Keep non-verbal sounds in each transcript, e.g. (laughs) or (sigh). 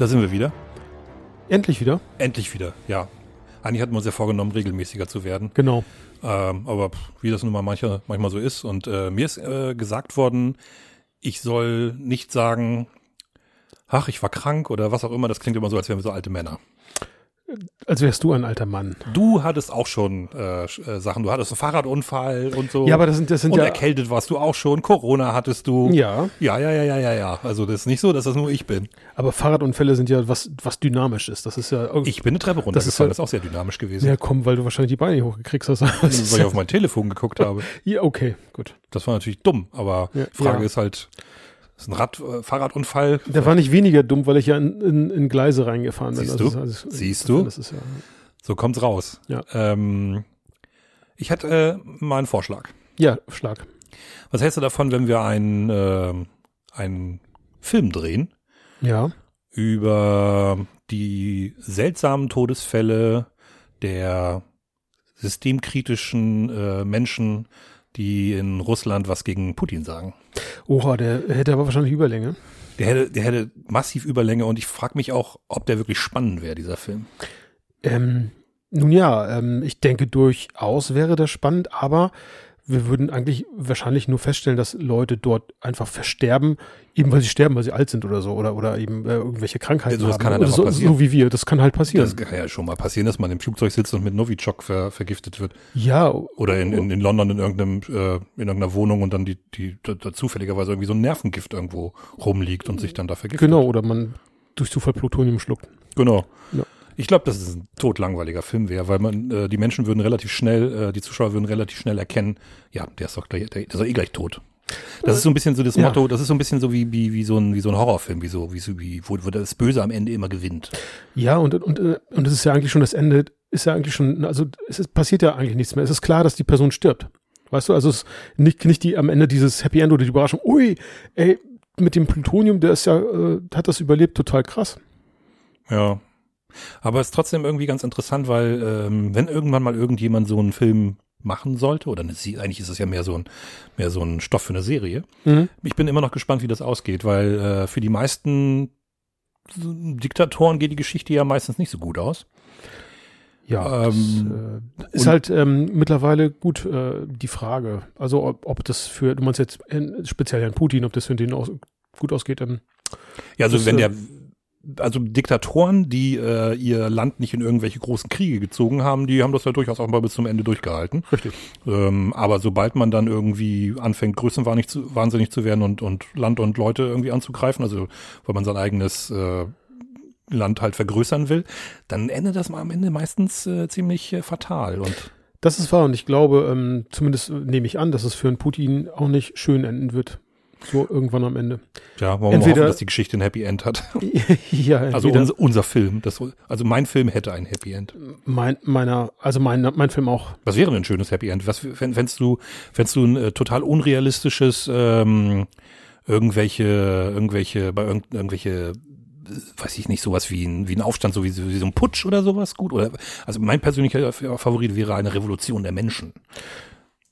Da sind wir wieder. Endlich wieder? Endlich wieder, ja. Eigentlich hatten wir uns ja vorgenommen, regelmäßiger zu werden. Genau. Ähm, aber wie das nun mal mancher, manchmal so ist. Und äh, mir ist äh, gesagt worden, ich soll nicht sagen, ach, ich war krank oder was auch immer. Das klingt immer so, als wären wir so alte Männer. Als wärst du ein alter Mann. Du hattest auch schon äh, äh, Sachen. Du hattest einen Fahrradunfall und so. Ja, aber das sind, das sind und ja. erkältet warst du auch schon. Corona hattest du. Ja, Ja, ja, ja, ja, ja, ja. Also das ist nicht so, dass das nur ich bin. aber Fahrradunfälle sind ja was, was dynamisch ist. Das ist ja. Ich bin eine Treppe Das ist runtergefallen. Das ist, auch sehr dynamisch gewesen. ja, komm, weil du wahrscheinlich die Beine nicht hochgekriegt hast. Weil ich auf mein Telefon geguckt (laughs) habe. ja, okay, gut. Das war natürlich dumm, aber Ja, Frage ja. ist halt, ist ein Rad, äh, Fahrradunfall. Der war nicht weniger dumm, weil ich ja in, in, in Gleise reingefahren bin. Siehst Also du? das ist alles- Siehst du? Ist ja, So kommt's raus. Ja. Ähm, ich hätte äh, mal einen Vorschlag. ja, Schlag. Was hältst du davon, wenn wir einen, äh, einen Film drehen Ja, über die seltsamen Todesfälle der systemkritischen äh, Menschen, die in Russland was gegen Putin sagen? oha, der hätte aber wahrscheinlich Überlänge. Der hätte, der hätte massiv Überlänge und ich frage mich auch, ob der wirklich spannend wäre, dieser Film. Ähm, nun ja, ähm, ich denke durchaus wäre das spannend, aber wir würden eigentlich wahrscheinlich nur feststellen, dass Leute dort einfach versterben, eben weil sie sterben, weil sie alt sind oder so, oder, oder eben äh, irgendwelche Krankheiten Ja, sowas haben. kann halt oder einfach so, passieren. so wie wir, das kann halt passieren. Das kann ja schon mal passieren, dass man im Flugzeug sitzt und mit Novichok ver, vergiftet wird. ja, Oder in, in, in London in irgendeinem, äh, in irgendeiner Wohnung und dann die, die da, da zufälligerweise irgendwie so ein Nervengift irgendwo rumliegt und sich dann da vergiftet. genau, oder man durch Zufall Plutonium schluckt. Genau. Ja. Ich glaube, dass es ein totlangweiliger Film wäre, weil man, äh, die Menschen würden relativ schnell, äh, die Zuschauer würden relativ schnell erkennen, ja, der ist doch gleich, der, ist doch eh gleich tot. Das ist so ein bisschen so das Ja. Motto, das ist so ein bisschen so wie, wie, wie so ein, wie so ein Horrorfilm, wie so, wie so, wie, wo, wo das Böse am Ende immer gewinnt. Ja, und, und, äh, und es ist ja eigentlich schon das Ende, ist ja eigentlich schon, also es ist, passiert ja eigentlich nichts mehr. Es ist klar, dass die Person stirbt. Weißt du, also es ist nicht, nicht die am Ende dieses Happy End oder die Überraschung, ui, ey, mit dem Plutonium, der ist ja, äh, hat das überlebt, total krass. Ja. Aber es ist trotzdem irgendwie ganz interessant, weil ähm, wenn irgendwann mal irgendjemand so einen Film machen sollte, oder eine, eigentlich ist es ja mehr so ein, mehr so ein Stoff für eine Serie. Mhm. Ich bin immer noch gespannt, wie das ausgeht, weil äh, für die meisten Diktatoren geht die Geschichte ja meistens nicht so gut aus. Ja, Ähm, das, äh, ist halt ähm, mittlerweile gut äh, die Frage. Also ob, ob das für, du meinst jetzt äh, speziell Herrn Putin, ob das für den aus, gut ausgeht. Ähm, Ja, also Das, wenn äh, der, also Diktatoren, die äh, ihr Land nicht in irgendwelche großen Kriege gezogen haben, die haben das ja durchaus auch mal bis zum Ende durchgehalten. richtig. Ähm, aber sobald man dann irgendwie anfängt, größenwahnsinnig zu, wahnsinnig zu werden und, und Land und Leute irgendwie anzugreifen, also weil man sein eigenes äh, Land halt vergrößern will, dann endet das mal am Ende meistens äh, ziemlich äh, fatal. Und Das ist wahr und ich glaube, ähm, zumindest äh, nehme ich an, dass es für einen Putin auch nicht schön enden wird. So irgendwann am Ende. ja, wollen wir Entweder- hoffen, dass die Geschichte ein Happy End hat. (laughs) ja, Also entweder unser, unser Film, das, also mein Film hätte ein Happy End. mein, meiner, also mein, mein Film auch. Was wäre denn ein schönes Happy End? Was fänd- fändst du, fändst du ein äh, total unrealistisches, ähm, irgendwelche, irgendwelche, bei irgend, irgendwelche, weiß ich nicht, sowas wie ein, wie ein Aufstand, so wie, so- wie so ein Putsch oder sowas gut? Oder, also mein persönlicher Favorit wäre eine Revolution der Menschen.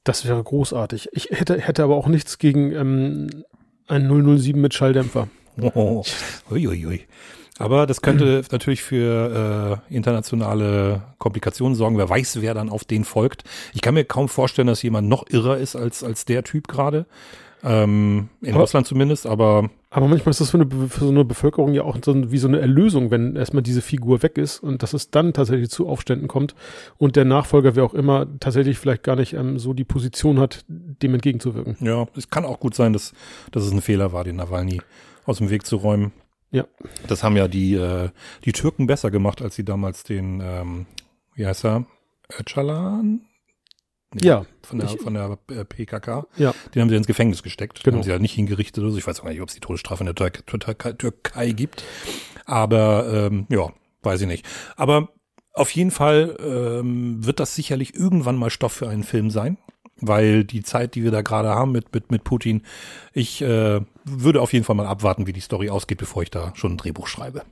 Das wäre großartig. Ich hätte, hätte aber auch nichts gegen ähm, ein 007 mit Schalldämpfer. Oh, uiuiui. Aber das könnte (clears throat) natürlich für äh, internationale Komplikationen sorgen. Wer weiß, wer dann auf den folgt. Ich kann mir kaum vorstellen, dass jemand noch irrer ist als, als der Typ gerade. Ähm, in Aber- Russland zumindest, aber Aber manchmal ist das für, eine, für so eine Bevölkerung ja auch so wie so eine Erlösung, wenn erstmal diese Figur weg ist und dass es dann tatsächlich zu Aufständen kommt und der Nachfolger, wer auch immer, tatsächlich vielleicht gar nicht ähm, so die Position hat, dem entgegenzuwirken. ja, es kann auch gut sein, dass, dass es ein Fehler war, den Nawalny aus dem Weg zu räumen. Ja. Das haben ja die, äh, die Türken besser gemacht, als sie damals den, ähm, wie heißt er, Öcalan? Ja, Von der, ich- von der äh, PKK. ja. Den haben sie ins Gefängnis gesteckt. Den Genau. haben sie ja nicht hingerichtet oder so. Ich weiß auch nicht, ob es die Todesstrafe in der Türkei, Türkei, Türkei gibt. Aber ähm, ja, weiß ich nicht. Aber auf jeden Fall ähm, wird das sicherlich irgendwann mal Stoff für einen Film sein. Weil die Zeit, die wir da gerade haben mit, mit, mit Putin, ich äh, würde auf jeden Fall mal abwarten, wie die Story ausgeht, bevor ich da schon ein Drehbuch schreibe.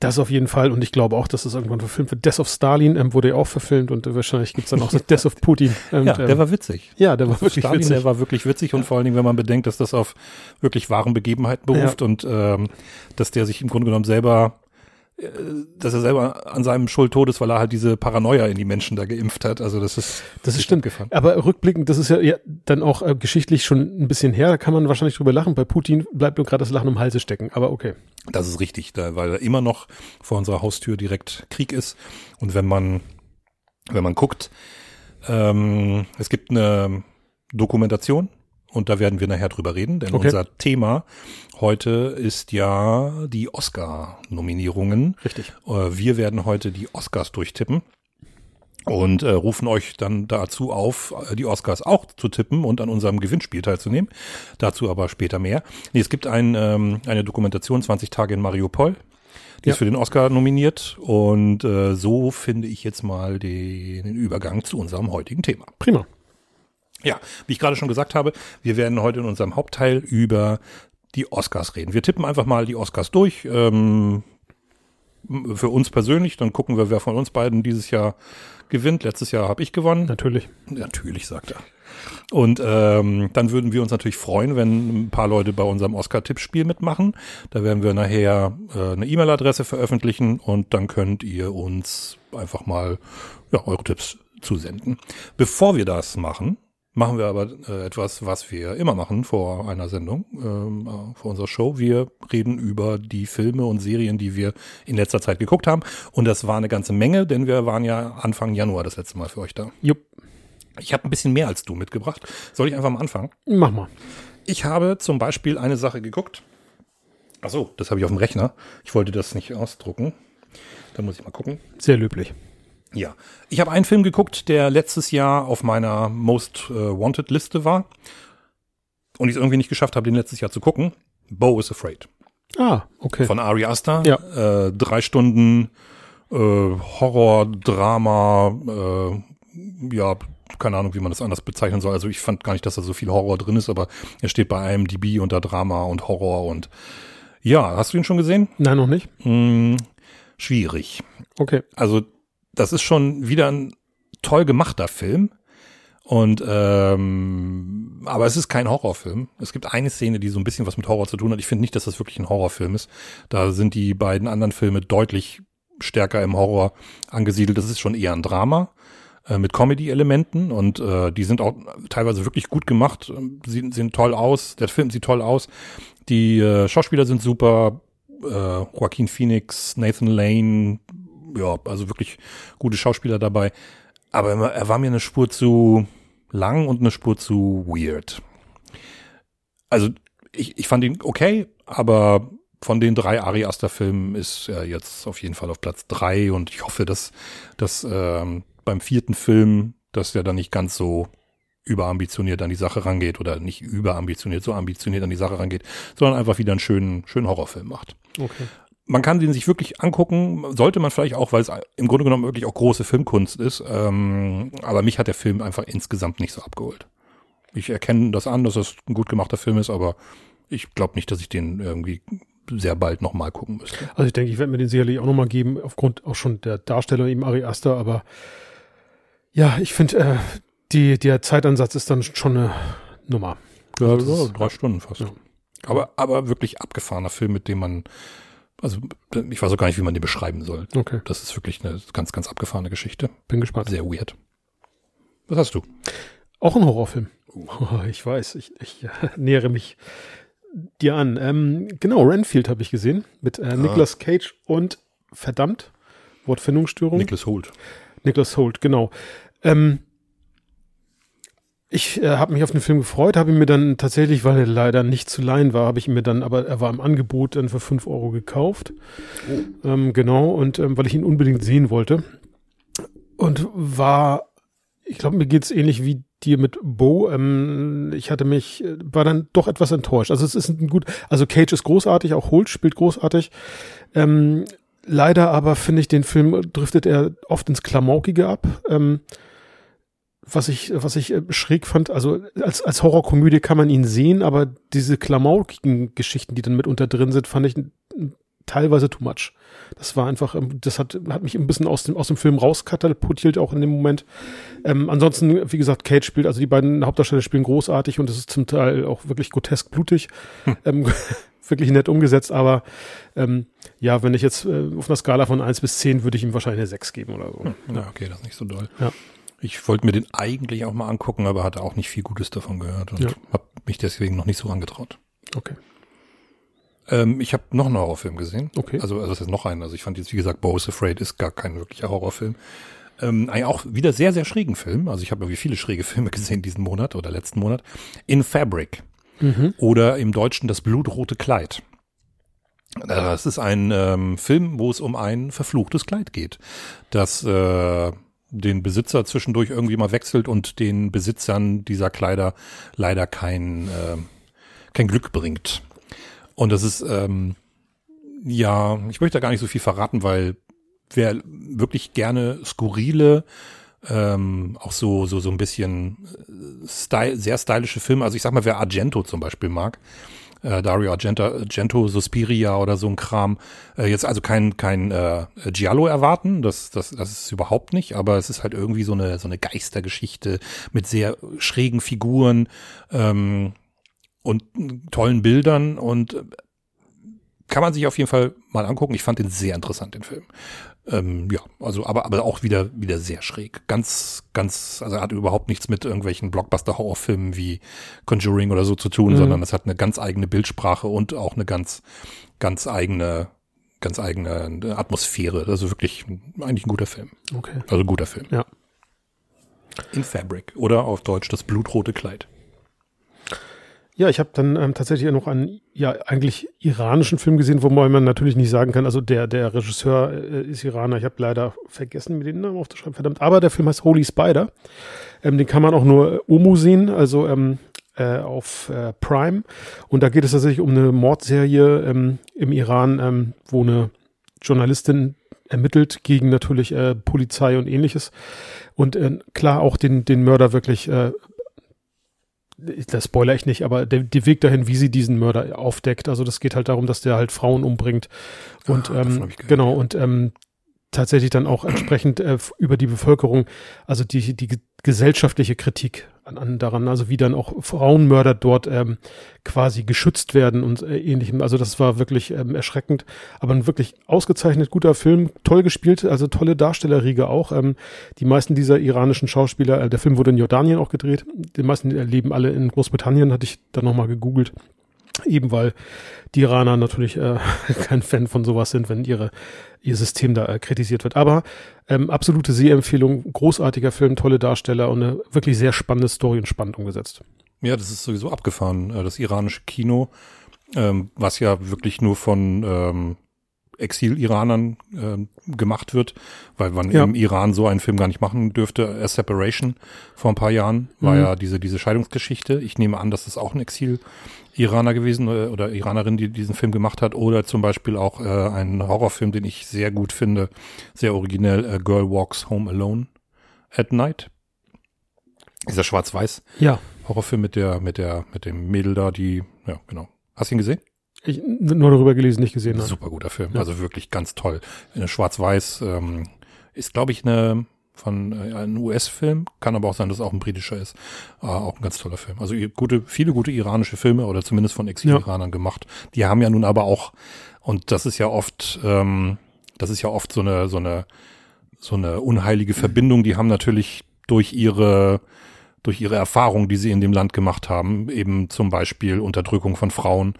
Das auf jeden Fall und ich glaube auch, dass das irgendwann verfilmt wird. Death of Stalin ähm, wurde ja auch verfilmt und äh, wahrscheinlich gibt's dann auch das (laughs) Death of Putin. Und, ja, der ähm, war witzig. ja, der war wirklich Stalin, witzig. der war wirklich witzig und vor allen Dingen, wenn man bedenkt, dass das auf wirklich wahren Begebenheiten beruft und ähm, dass der sich im Grunde genommen selber dass er selber an seinem Schuld tot ist, weil er halt diese Paranoia in die Menschen da geimpft hat. Also das ist Das ist stimmt. abgefahren. Aber rückblickend, das ist ja, ja dann auch äh, geschichtlich schon ein bisschen her, da kann man wahrscheinlich drüber lachen. Bei Putin bleibt nur gerade das Lachen im Halse stecken, aber okay. Das ist richtig, da, weil immer noch vor unserer Haustür direkt Krieg ist. Und wenn man, wenn man guckt, ähm, es gibt eine Dokumentation und da werden wir nachher drüber reden, denn Okay. unser Thema heute ist ja die Oscar-Nominierungen. Richtig. Äh, Wir werden heute die Oscars durchtippen und äh, rufen euch dann dazu auf, äh, die Oscars auch zu tippen und an unserem Gewinnspiel teilzunehmen. Dazu aber später mehr. Nee, es gibt ein, ähm, eine Dokumentation 20 Tage in Mariupol. Die Ja. ist für den Oscar nominiert und äh, so finde ich jetzt mal den, den Übergang zu unserem heutigen Thema. Prima. Ja, wie ich gerade schon gesagt habe, wir werden heute in unserem Hauptteil über die Oscars reden. Wir tippen einfach mal die Oscars durch. Ähm, für uns persönlich, dann gucken wir, wer von uns beiden dieses Jahr gewinnt. Letztes Jahr habe ich gewonnen. Natürlich. Natürlich, sagt er. Und ähm, dann würden wir uns natürlich freuen, wenn ein paar Leute bei unserem Oscar-Tippspiel mitmachen. Da werden wir nachher äh, eine E-Mail-Adresse veröffentlichen und dann könnt ihr uns einfach mal ja, eure Tipps zusenden. Bevor wir das machen, machen wir aber äh, etwas, was wir immer machen vor einer Sendung, ähm, äh, vor unserer Show. Wir reden über die Filme und Serien, die wir in letzter Zeit geguckt haben. Und das war eine ganze Menge, denn wir waren ja Anfang Januar das letzte Mal für euch da. Jupp. Ich habe ein bisschen mehr als du mitgebracht. Soll ich einfach mal anfangen? Mach mal. Ich habe zum Beispiel eine Sache geguckt. Ach so, das habe ich auf dem Rechner. Ich wollte das nicht ausdrucken. Da muss ich mal gucken. Sehr löblich. Ja, ich habe einen Film geguckt, der letztes Jahr auf meiner Most äh, Wanted Liste war und ich es irgendwie nicht geschafft habe, den letztes Jahr zu gucken. Bo is Afraid Ah, okay. von Ari Aster. Ja. Äh, drei Stunden äh, Horror, Drama, äh, ja, keine Ahnung, wie man das anders bezeichnen soll. Also ich fand gar nicht, dass da so viel Horror drin ist, aber er steht bei IMDb unter Drama und Horror und ja, hast du ihn schon gesehen? Nein, noch nicht. Hm, schwierig. Okay. Also das ist schon wieder ein toll gemachter Film. Und ähm, aber es ist kein Horrorfilm. Es gibt eine Szene, die so ein bisschen was mit Horror zu tun hat. Ich finde nicht, dass das wirklich ein Horrorfilm ist. Da sind die beiden anderen Filme deutlich stärker im Horror angesiedelt. Das ist schon eher ein Drama äh, mit Comedy-Elementen und äh, die sind auch teilweise wirklich gut gemacht. Sie sehen toll aus. Der Film sieht toll aus. Die äh, Schauspieler sind super. Äh, Joaquin Phoenix, Nathan Lane, ja, also wirklich gute Schauspieler dabei. Aber er er war mir eine Spur zu lang und eine Spur zu weird. Also ich, ich fand ihn okay, aber von den drei Ari Aster Filmen ist er jetzt auf jeden Fall auf Platz drei und ich hoffe, dass, dass ähm, beim vierten Film, dass der dann nicht ganz so überambitioniert an die Sache rangeht oder nicht überambitioniert, so ambitioniert an die Sache rangeht, sondern einfach wieder einen schönen, schönen Horrorfilm macht Okay. Man kann den sich wirklich angucken, sollte man vielleicht auch, weil es im Grunde genommen wirklich auch große Filmkunst ist. Ähm, aber mich hat der Film einfach insgesamt nicht so abgeholt. Ich erkenne das an, dass es ein gut gemachter Film ist, aber ich glaube nicht, dass ich den irgendwie sehr bald nochmal gucken müsste. Also ich denke, ich werde mir den sicherlich auch nochmal geben, aufgrund auch schon der Darstellung eben Ari Aster, aber ja, ich finde, äh, die, der Zeitansatz ist dann schon eine Nummer. Ja, das ist- drei Stunden fast. Ja. Aber, aber wirklich abgefahrener Film, mit dem man, also ich weiß auch gar nicht, wie man den beschreiben soll. Okay, Das ist wirklich eine ganz, ganz abgefahrene Geschichte. bin gespannt. Sehr weird. Was hast du? Auch ein Horrorfilm. Oh, (laughs) ich weiß, ich, ich äh, (laughs) nähere mich dir an. Ähm, genau, Renfield habe ich gesehen mit äh, Nicolas Cage und verdammt, Wortfindungsstörung. Nicholas Holt. Nicholas Holt, genau. Ähm, ich äh, habe mich auf den Film gefreut, habe ihn mir dann tatsächlich, weil er leider nicht zu leihen war, habe ich ihn mir dann, aber er war im Angebot dann für 5 Euro gekauft. Ähm, genau, und ähm, weil ich ihn unbedingt sehen wollte. Und war, ich glaube, mir geht's ähnlich wie dir mit Bo. Ähm, ich hatte mich, äh, war dann doch etwas enttäuscht. Also es ist ein gut, also Cage ist großartig, auch Holt spielt großartig. Ähm, leider aber finde ich, den Film driftet er oft ins Klamaukige ab. Ähm, was ich, was ich äh, schräg fand, also als, als Horrorkomödie kann man ihn sehen, aber diese klamaukigen Geschichten, die dann mitunter drin sind, fand ich teilweise too much. Das war einfach, ähm, das hat, hat mich ein bisschen aus dem, aus dem Film rauskatapultiert, auch in dem Moment. Ähm, ansonsten, wie gesagt, Kate spielt, also die beiden Hauptdarsteller spielen großartig und es ist zum Teil auch wirklich grotesk blutig. Hm. Ähm, (laughs) wirklich nett umgesetzt, aber ähm, ja, wenn ich jetzt äh, auf einer Skala von eins bis zehn würde ich ihm wahrscheinlich eine sechs geben oder so. Hm. Ja, okay, das ist nicht so doll. Ja. Ich wollte mir den eigentlich auch mal angucken, aber hatte auch nicht viel Gutes davon gehört und Ja. habe mich deswegen noch nicht so angetraut. Okay. Ähm, ich habe noch einen Horrorfilm gesehen. Okay. Also, also das ist noch einen. Also ich fand jetzt, wie gesagt, Bo's Afraid ist gar kein wirklicher Horrorfilm. Ähm, auch wieder sehr, sehr schrägen Film. Also ich habe irgendwie viele schräge (laughs) Filme gesehen diesen Monat oder letzten Monat. In Fabric. Mhm. Oder im Deutschen das blutrote Kleid. Äh, Das ist ein ähm, Film, wo es um ein verfluchtes Kleid geht, das äh, den Besitzer zwischendurch irgendwie mal wechselt und den Besitzern dieser Kleider leider kein, äh, kein Glück bringt. Und das ist, ähm, ja, ich möchte da gar nicht so viel verraten, weil wer wirklich gerne skurrile, ähm, auch so, so, so ein bisschen äh, style, sehr stylische Filme, also ich sag mal, wer Argento zum Beispiel mag, äh, Dario Argento, Argento, Suspiria oder so ein Kram, äh, jetzt also kein, kein äh, Giallo erwarten, das, das, das ist überhaupt nicht, aber es ist halt irgendwie so eine, so eine Geistergeschichte mit sehr schrägen Figuren, ähm, und tollen Bildern und äh, kann man sich auf jeden Fall mal angucken. Ich fand den sehr interessant, den Film. Ähm, ja, also aber aber auch wieder wieder sehr schräg. Ganz ganz also hat überhaupt nichts mit irgendwelchen Blockbuster Horrorfilmen wie Conjuring oder so zu tun, Mhm. sondern es hat eine ganz eigene Bildsprache und auch eine ganz ganz eigene ganz eigene Atmosphäre. Also wirklich eigentlich ein guter Film. Okay. Also ein guter Film. Ja. In Fabric oder auf Deutsch das blutrote Kleid. Ja, ich habe dann ähm, tatsächlich noch einen, ja, eigentlich iranischen Film gesehen, wobei man natürlich nicht sagen kann, also der, der Regisseur äh, ist Iraner. Ich habe leider vergessen, mir den Namen aufzuschreiben, verdammt. Aber der Film heißt Holy Spider. Ähm, den kann man auch nur äh, Omu sehen, also ähm, äh, auf äh, Prime. Und da geht es tatsächlich um eine Mordserie ähm, im Iran, ähm, wo eine Journalistin ermittelt gegen natürlich äh, Polizei und ähnliches. Und äh, klar auch den, den Mörder wirklich äh, das spoiler ich nicht, aber der, der Weg dahin, wie sie diesen Mörder aufdeckt, also das geht halt darum, dass der halt Frauen umbringt und davon ähm, genau und ähm, tatsächlich dann auch entsprechend äh, über die Bevölkerung, also die die ge- gesellschaftliche Kritik an, an daran, also wie dann auch Frauenmörder dort ähm, quasi geschützt werden und äh, ähnlichem. Also das war wirklich ähm, erschreckend, aber ein wirklich ausgezeichnet guter Film, toll gespielt, also tolle Darstellerriege auch. Ähm, die meisten dieser iranischen Schauspieler, äh, der Film wurde in Jordanien auch gedreht, die meisten äh, leben alle in Großbritannien, hatte ich dann nochmal gegoogelt. Eben weil die Iraner natürlich äh, (laughs) kein Fan von sowas sind, wenn ihre, ihr System da äh, kritisiert wird. Aber ähm, absolute Sehempfehlung, großartiger Film, tolle Darsteller und eine wirklich sehr spannende Story und spannend umgesetzt. Ja, das ist sowieso abgefahren. Äh, Das iranische Kino, ähm, was ja wirklich nur von ähm, Exil-Iranern ähm, gemacht wird, weil man Ja. im Iran so einen Film gar nicht machen dürfte. A Separation vor ein paar Jahren war Mhm. ja diese, diese Scheidungsgeschichte. Ich nehme an, dass es auch ein Exil-Iraner gewesen äh, oder Iranerin, die diesen Film gemacht hat. Oder zum Beispiel auch äh, ein Horrorfilm, den ich sehr gut finde, sehr originell, A Girl Walks Home Alone at Night. Dieser schwarz-weiß Ja. Horrorfilm mit der, mit der, mit dem Mädel da, die, ja, genau. Hast du ihn gesehen? Ich nur darüber gelesen, nicht gesehen. Nein. Super guter Film. Ja. Also wirklich ganz toll. Eine Schwarz-Weiß, ähm, ist, glaube ich, eine, von äh, ein US-Film, kann aber auch sein, dass es auch ein britischer ist. Äh, auch ein ganz toller Film. Also gute, viele gute iranische Filme oder zumindest von Exil-Iranern gemacht. Die haben ja nun aber auch, und das ist ja oft, ähm, das ist ja oft so eine, so eine, so eine unheilige Verbindung. Die haben natürlich durch ihre, durch ihre Erfahrung, die sie in dem Land gemacht haben, eben zum Beispiel Unterdrückung von Frauen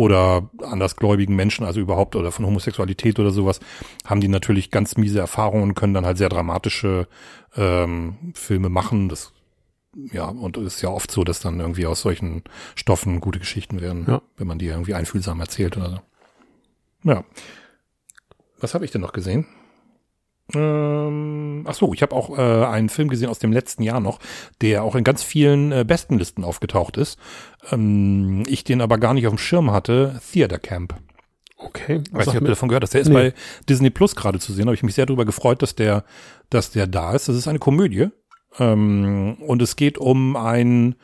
oder andersgläubigen Menschen, also überhaupt oder von Homosexualität oder sowas, haben die natürlich ganz miese Erfahrungen und können dann halt sehr dramatische ähm, Filme machen. Das ja, und es ist ja oft so, dass dann irgendwie aus solchen Stoffen gute Geschichten werden, Ja. wenn man die irgendwie einfühlsam erzählt oder so. Ja. Was habe ich denn noch gesehen? Ähm, ach so, ich habe auch äh, einen Film gesehen aus dem letzten Jahr noch, der auch in ganz vielen äh, Bestenlisten aufgetaucht ist. Ähm, ich den aber gar nicht auf dem Schirm hatte. Theater Camp. Okay. Weiß nicht, ob du davon gehört hast. Der ist Nee. bei Disney Plus gerade zu sehen. Habe ich mich sehr darüber gefreut, dass der, dass der da ist. Das ist eine Komödie. Ähm, und es geht um ein,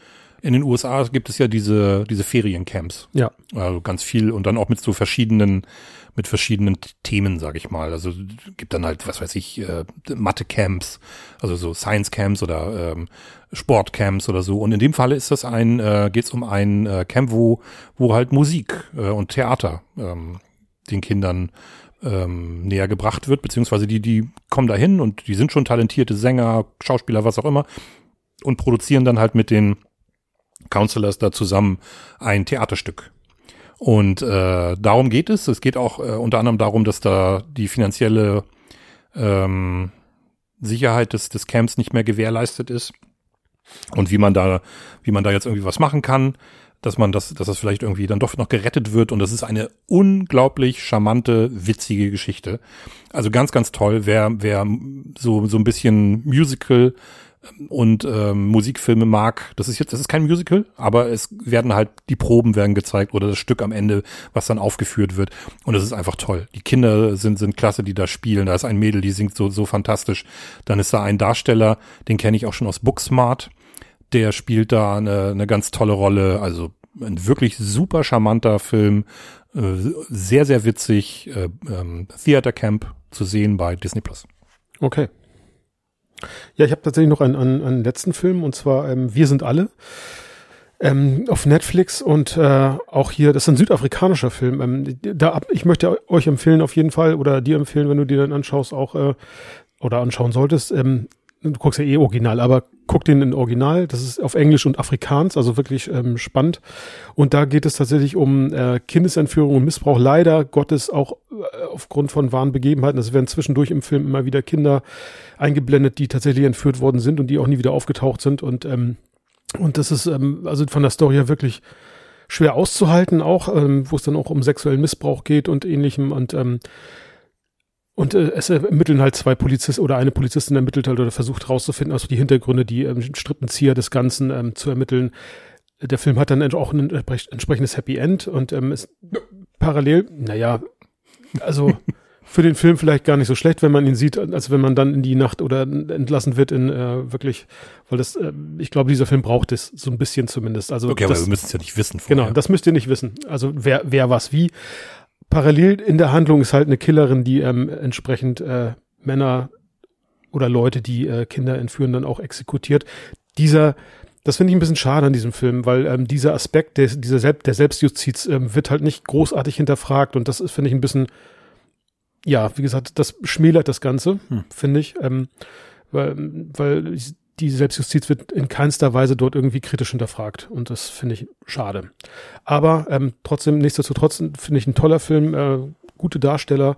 in den USA gibt es ja diese, diese Feriencamps. Ja. Also ganz viel und dann auch mit so verschiedenen, mit verschiedenen Themen, sag ich mal. Also gibt dann halt, was weiß ich, äh, Mathe-Camps, also so Science-Camps oder ähm, Sport-Camps oder so. Und in dem Falle ist das ein, äh, geht es um ein äh, Camp, wo, wo halt Musik äh, und Theater ähm, den Kindern ähm, näher gebracht wird, beziehungsweise die, die kommen dahin und die sind schon talentierte Sänger, Schauspieler, was auch immer, und produzieren dann halt mit den Counselors da zusammen ein Theaterstück. Und äh, darum geht es. Es geht auch äh, unter anderem darum, dass da die finanzielle ähm, Sicherheit des, des Camps nicht mehr gewährleistet ist und wie man da, wie man da jetzt irgendwie was machen kann, dass man das, dass das vielleicht irgendwie dann doch noch gerettet wird. Und das ist eine unglaublich charmante, witzige Geschichte. Also ganz, ganz toll. Wer, wer so so ein bisschen Musical und ähm, Musikfilme mag. Das ist jetzt, das ist kein Musical, aber es werden halt die Proben werden gezeigt oder das Stück am Ende, was dann aufgeführt wird. Und es ist einfach toll. Die Kinder sind sind klasse, die da spielen. Da ist ein Mädel, die singt so so fantastisch. Dann ist da ein Darsteller, den kenne ich auch schon aus Booksmart. Der spielt da eine, eine ganz tolle Rolle. Also ein wirklich super charmanter Film, äh, sehr sehr witzig. Äh, ähm, Theater Camp zu sehen bei Disney Plus. Okay. Ja, ich habe tatsächlich noch einen, einen, einen letzten Film und zwar ähm, Wir sind alle. Ähm, auf Netflix und äh, auch hier, das ist ein südafrikanischer Film. Ähm, da, ich möchte euch empfehlen auf jeden Fall oder dir empfehlen, wenn du dir dann anschaust, auch äh, oder anschauen solltest. Ähm, du guckst ja eh original, aber guck den in Original. Das ist auf Englisch und Afrikaans, also wirklich ähm, spannend. Und da geht es tatsächlich um äh, Kindesentführung und Missbrauch. Leider Gottes auch äh, aufgrund von wahren Begebenheiten. Es werden zwischendurch im Film immer wieder Kinder eingeblendet, die tatsächlich entführt worden sind und die auch nie wieder aufgetaucht sind. Und ähm, und das ist ähm, also von der Story her wirklich schwer auszuhalten, auch ähm, wo es dann auch um sexuellen Missbrauch geht und ähnlichem. Und ähm, und äh, es ermitteln halt zwei Polizisten oder eine Polizistin ermittelt halt oder versucht rauszufinden, also die Hintergründe, die ähm, Strippenzieher des Ganzen ähm, zu ermitteln. Der Film hat dann auch ein entsprechendes Happy End und ähm, ist parallel, naja, also (laughs) für den Film vielleicht gar nicht so schlecht, wenn man ihn sieht, als wenn man dann in die Nacht oder entlassen wird in äh, wirklich, weil das, äh, ich glaube, dieser Film braucht es so ein bisschen zumindest. Also okay, das, aber wir müssen es ja nicht wissen. Vorher. Genau, das müsst ihr nicht wissen. Also wer, wer was wie. Parallel in der Handlung ist halt eine Killerin, die ähm, entsprechend äh, Männer oder Leute, die äh, Kinder entführen, dann auch exekutiert. Dieser das finde ich ein bisschen schade an diesem Film, weil ähm, dieser Aspekt der, dieser Selbst, der Selbstjustiz ähm, wird halt nicht großartig hinterfragt und das finde ich, ein bisschen ja, wie gesagt, das schmälert das Ganze, hm. finde ich, ähm, weil, weil die Selbstjustiz wird in keinster Weise dort irgendwie kritisch hinterfragt und das finde ich schade. Aber ähm, trotzdem, nichtsdestotrotz finde ich ein toller Film, äh, gute Darsteller,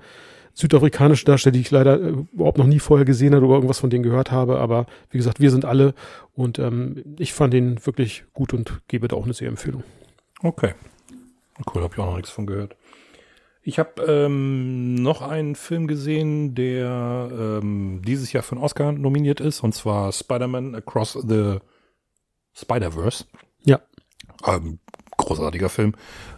südafrikanische Darsteller, die ich leider äh, überhaupt noch nie vorher gesehen habe oder irgendwas von denen gehört habe, aber wie gesagt, wir sind alle und ähm, ich fand ihn wirklich gut und gebe da auch eine sehr Empfehlung. Okay. Cool, habe ich auch noch nichts von gehört. Ich habe ähm, noch einen Film gesehen, der ähm, dieses Jahr für einen Oscar nominiert ist, und zwar Spider-Man Across the Spider-Verse. Ja. Ähm, großartiger Film.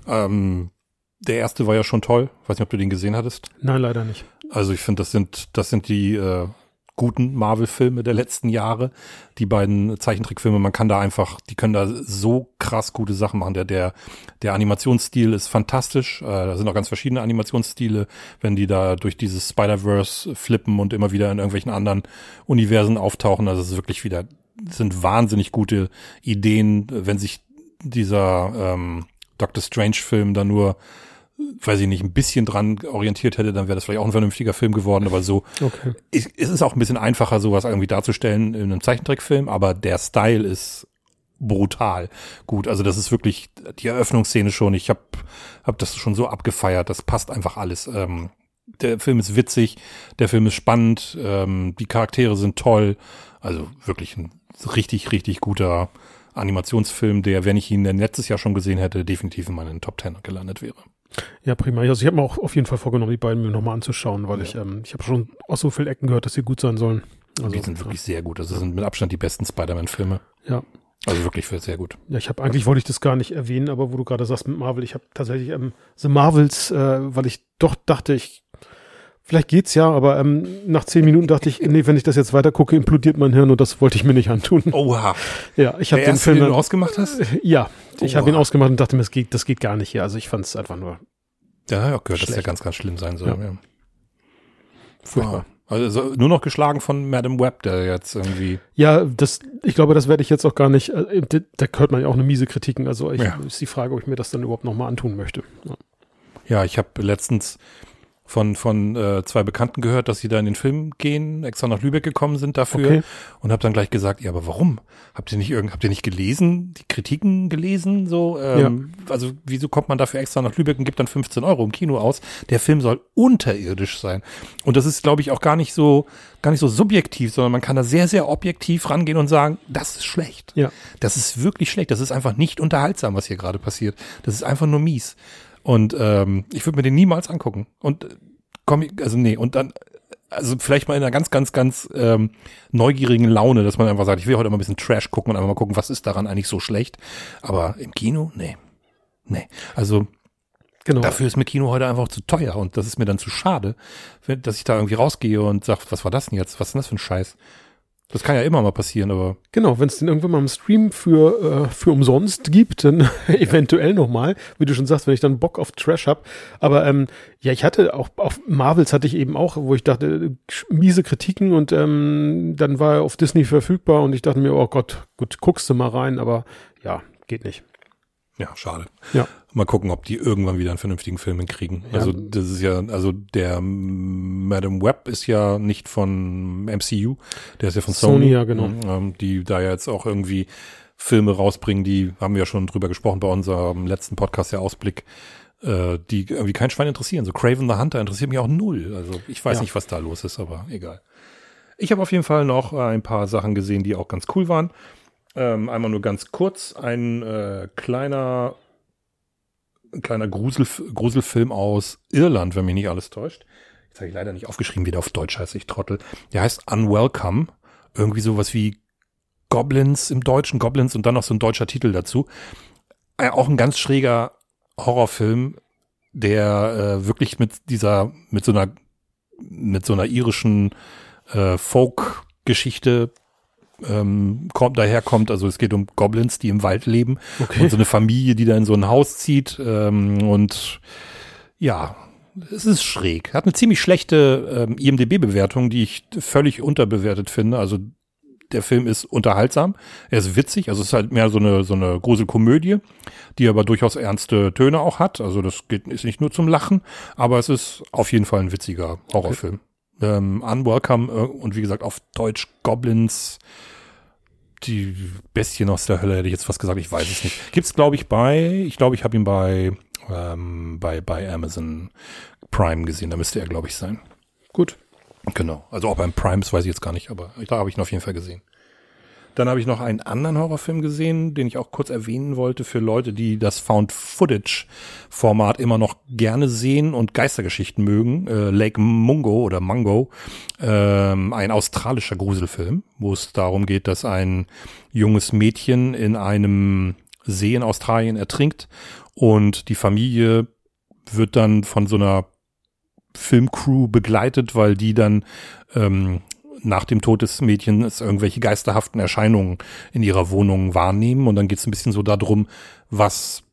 Ähm, der erste war ja schon toll. Weiß nicht, ob du den gesehen hattest. Nein, leider nicht. Also ich finde, das sind, das sind die äh, guten Marvel-Filme der letzten Jahre. Die beiden Zeichentrickfilme, man kann da einfach, die können da so krass gute Sachen machen. Der, der, der Animationsstil ist fantastisch. Äh, da sind auch ganz verschiedene Animationsstile, wenn die da durch dieses Spider-Verse flippen und immer wieder in irgendwelchen anderen Universen auftauchen. Also es ist wirklich wieder, sind wahnsinnig gute Ideen, wenn sich dieser ähm, Doctor Strange-Film da nur weiß ich nicht, ein bisschen dran orientiert hätte, dann wäre das vielleicht auch ein vernünftiger Film geworden, aber so. Okay. Es, ist auch ein bisschen einfacher, sowas irgendwie darzustellen in einem Zeichentrickfilm, aber der Style ist brutal gut. Also das ist wirklich die Eröffnungsszene schon. Ich habe hab das schon so abgefeiert. Das passt einfach alles. Ähm, der Film ist witzig, der Film ist spannend, ähm, die Charaktere sind toll. Also wirklich ein richtig, richtig guter Animationsfilm, der, wenn ich ihn letztes Jahr schon gesehen hätte, definitiv in meinen Top Ten gelandet wäre. Ja, prima. Also ich habe mir auch auf jeden Fall vorgenommen, die beiden mir nochmal anzuschauen, weil ja. ich, ähm, ich habe schon aus so vielen Ecken gehört, dass sie gut sein sollen. Also, die sind wirklich sehr gut. Also das sind mit Abstand die besten Spider-Man-Filme. Ja. Also wirklich für sehr gut. Ja, ich habe eigentlich wollte ich das gar nicht erwähnen, aber wo du gerade sagst mit Marvel, ich habe tatsächlich ähm, The Marvels, äh, weil ich doch dachte, ich Vielleicht geht's ja, aber ähm, nach zehn Minuten dachte ich, nee, wenn ich das jetzt weiter gucke, implodiert mein Hirn und das wollte ich mir nicht antun. Oha. Ja, ich habe den Film den du ausgemacht hast? ja, ich habe ihn ausgemacht und dachte mir, das geht, das geht gar nicht hier. Also ich fand es einfach nur Ja, ja, gehört, dass der Schlecht. ganz, ganz schlimm sein soll. Ja. Ja. furchtbar. Also so- nur noch geschlagen von Madam Web, der jetzt irgendwie. Ja, das, ich glaube, das werde ich jetzt auch gar nicht. Äh, da- da hört man ja auch eine miese Kritiken. Also ich, Ja. ist die Frage, ob ich mir das dann überhaupt nochmal antun möchte. Ja. Ja, ich habe letztens von von äh, zwei Bekannten gehört, dass sie da in den Film gehen, extra nach Lübeck gekommen sind dafür Okay. und habe dann gleich gesagt, ja, aber warum? Habt ihr nicht irgend, habt ihr nicht gelesen, die Kritiken gelesen so? Ähm, Also wieso kommt man dafür extra nach Lübeck und gibt dann 15 Euro im Kino aus? Der Film soll unterirdisch sein und das ist, glaube ich, auch gar nicht so gar nicht so subjektiv, sondern man kann da sehr sehr objektiv rangehen und sagen, das ist schlecht. Ja. Das ist wirklich schlecht. Das ist einfach nicht unterhaltsam, was hier gerade passiert. Das ist einfach nur mies. Und ähm, ich würde mir den niemals angucken. Und äh, komm, also nee, und dann, also vielleicht mal in einer ganz, ganz, ganz ähm, neugierigen Laune, dass man einfach sagt, ich will heute mal ein bisschen Trash gucken und einfach mal gucken, was ist daran eigentlich so schlecht. Aber im Kino, nee. Nee. Also Genau. dafür ist mir Kino heute einfach zu teuer und das ist mir dann zu schade, dass ich da irgendwie rausgehe und sag, was war das denn jetzt? Was ist denn das für ein Scheiß? Das kann ja immer mal passieren, aber Genau, wenn es den irgendwann mal im Stream für, äh, für umsonst gibt, dann (laughs) eventuell nochmal, wie du schon sagst, wenn ich dann Bock auf Trash hab. Aber ähm, ja, ich hatte auch auf Marvels hatte ich eben auch, wo ich dachte, äh, miese Kritiken und ähm, dann war er auf Disney verfügbar und ich dachte mir, oh Gott, gut, guckst du mal rein, aber ja, geht nicht. Ja, schade. Ja. Mal gucken, ob die irgendwann wieder einen vernünftigen Film hinkriegen. Ja. Also das ist ja, also der Madam Web ist ja nicht von MCU, der ist ja von Sony. Sony, ja, genau. Ähm, die da ja jetzt auch irgendwie Filme rausbringen, die haben wir ja schon drüber gesprochen bei unserem letzten Podcast, der Ausblick, äh, die irgendwie kein Schwein interessieren. So Craven the Hunter interessiert mich auch null. Also ich weiß Ja. nicht, was da los ist, aber egal. Ich habe auf jeden Fall noch ein paar Sachen gesehen, die auch ganz cool waren. Ähm, einmal nur ganz kurz, ein äh, kleiner, ein kleiner Grusel, Gruselfilm aus Irland, wenn mich nicht alles täuscht. Jetzt habe ich leider nicht aufgeschrieben, wie der auf Deutsch heißt, ich Trottel. Der heißt Unwelcome. Irgendwie sowas wie Goblins im Deutschen, Goblins und dann noch so ein deutscher Titel dazu. Äh, auch ein ganz schräger Horrorfilm, der äh, wirklich mit dieser, mit so einer, mit so einer irischen äh, Folk-Geschichte ähm, kommt, daherkommt. Also es geht um Goblins, die im Wald leben Okay. und so eine Familie, die da in so ein Haus zieht. Ähm, und ja, es ist schräg. Hat eine ziemlich schlechte ähm, IMDB-Bewertung, die ich völlig unterbewertet finde. Also der Film ist unterhaltsam, er ist witzig, also es ist halt mehr so eine so eine Gruselkomödie, die aber durchaus ernste Töne auch hat. Also das geht ist nicht nur zum Lachen, aber es ist auf jeden Fall ein witziger Horrorfilm. Ähm, Unwelcome äh, und wie gesagt auf Deutsch Goblins, die Bestien aus der Hölle hätte ich jetzt fast gesagt, ich weiß es nicht. Gibt's glaube ich bei, ich glaube ich habe ihn bei ähm, bei bei Amazon Prime gesehen, da müsste er glaube ich sein. Gut. Genau. Also auch beim Primes weiß ich jetzt gar nicht, aber da habe ich ihn auf jeden Fall gesehen. Dann habe ich noch einen anderen Horrorfilm gesehen, den ich auch kurz erwähnen wollte für Leute, die das Found-Footage-Format immer noch gerne sehen und Geistergeschichten mögen. Äh, Lake Mungo oder Mango, ähm, ein australischer Gruselfilm, wo es darum geht, dass ein junges Mädchen in einem See in Australien ertrinkt und die Familie wird dann von so einer Filmcrew begleitet, weil die dann ähm, nach dem Tod des Mädchens irgendwelche geisterhaften Erscheinungen in ihrer Wohnung wahrnehmen. Und dann geht es ein bisschen so darum, was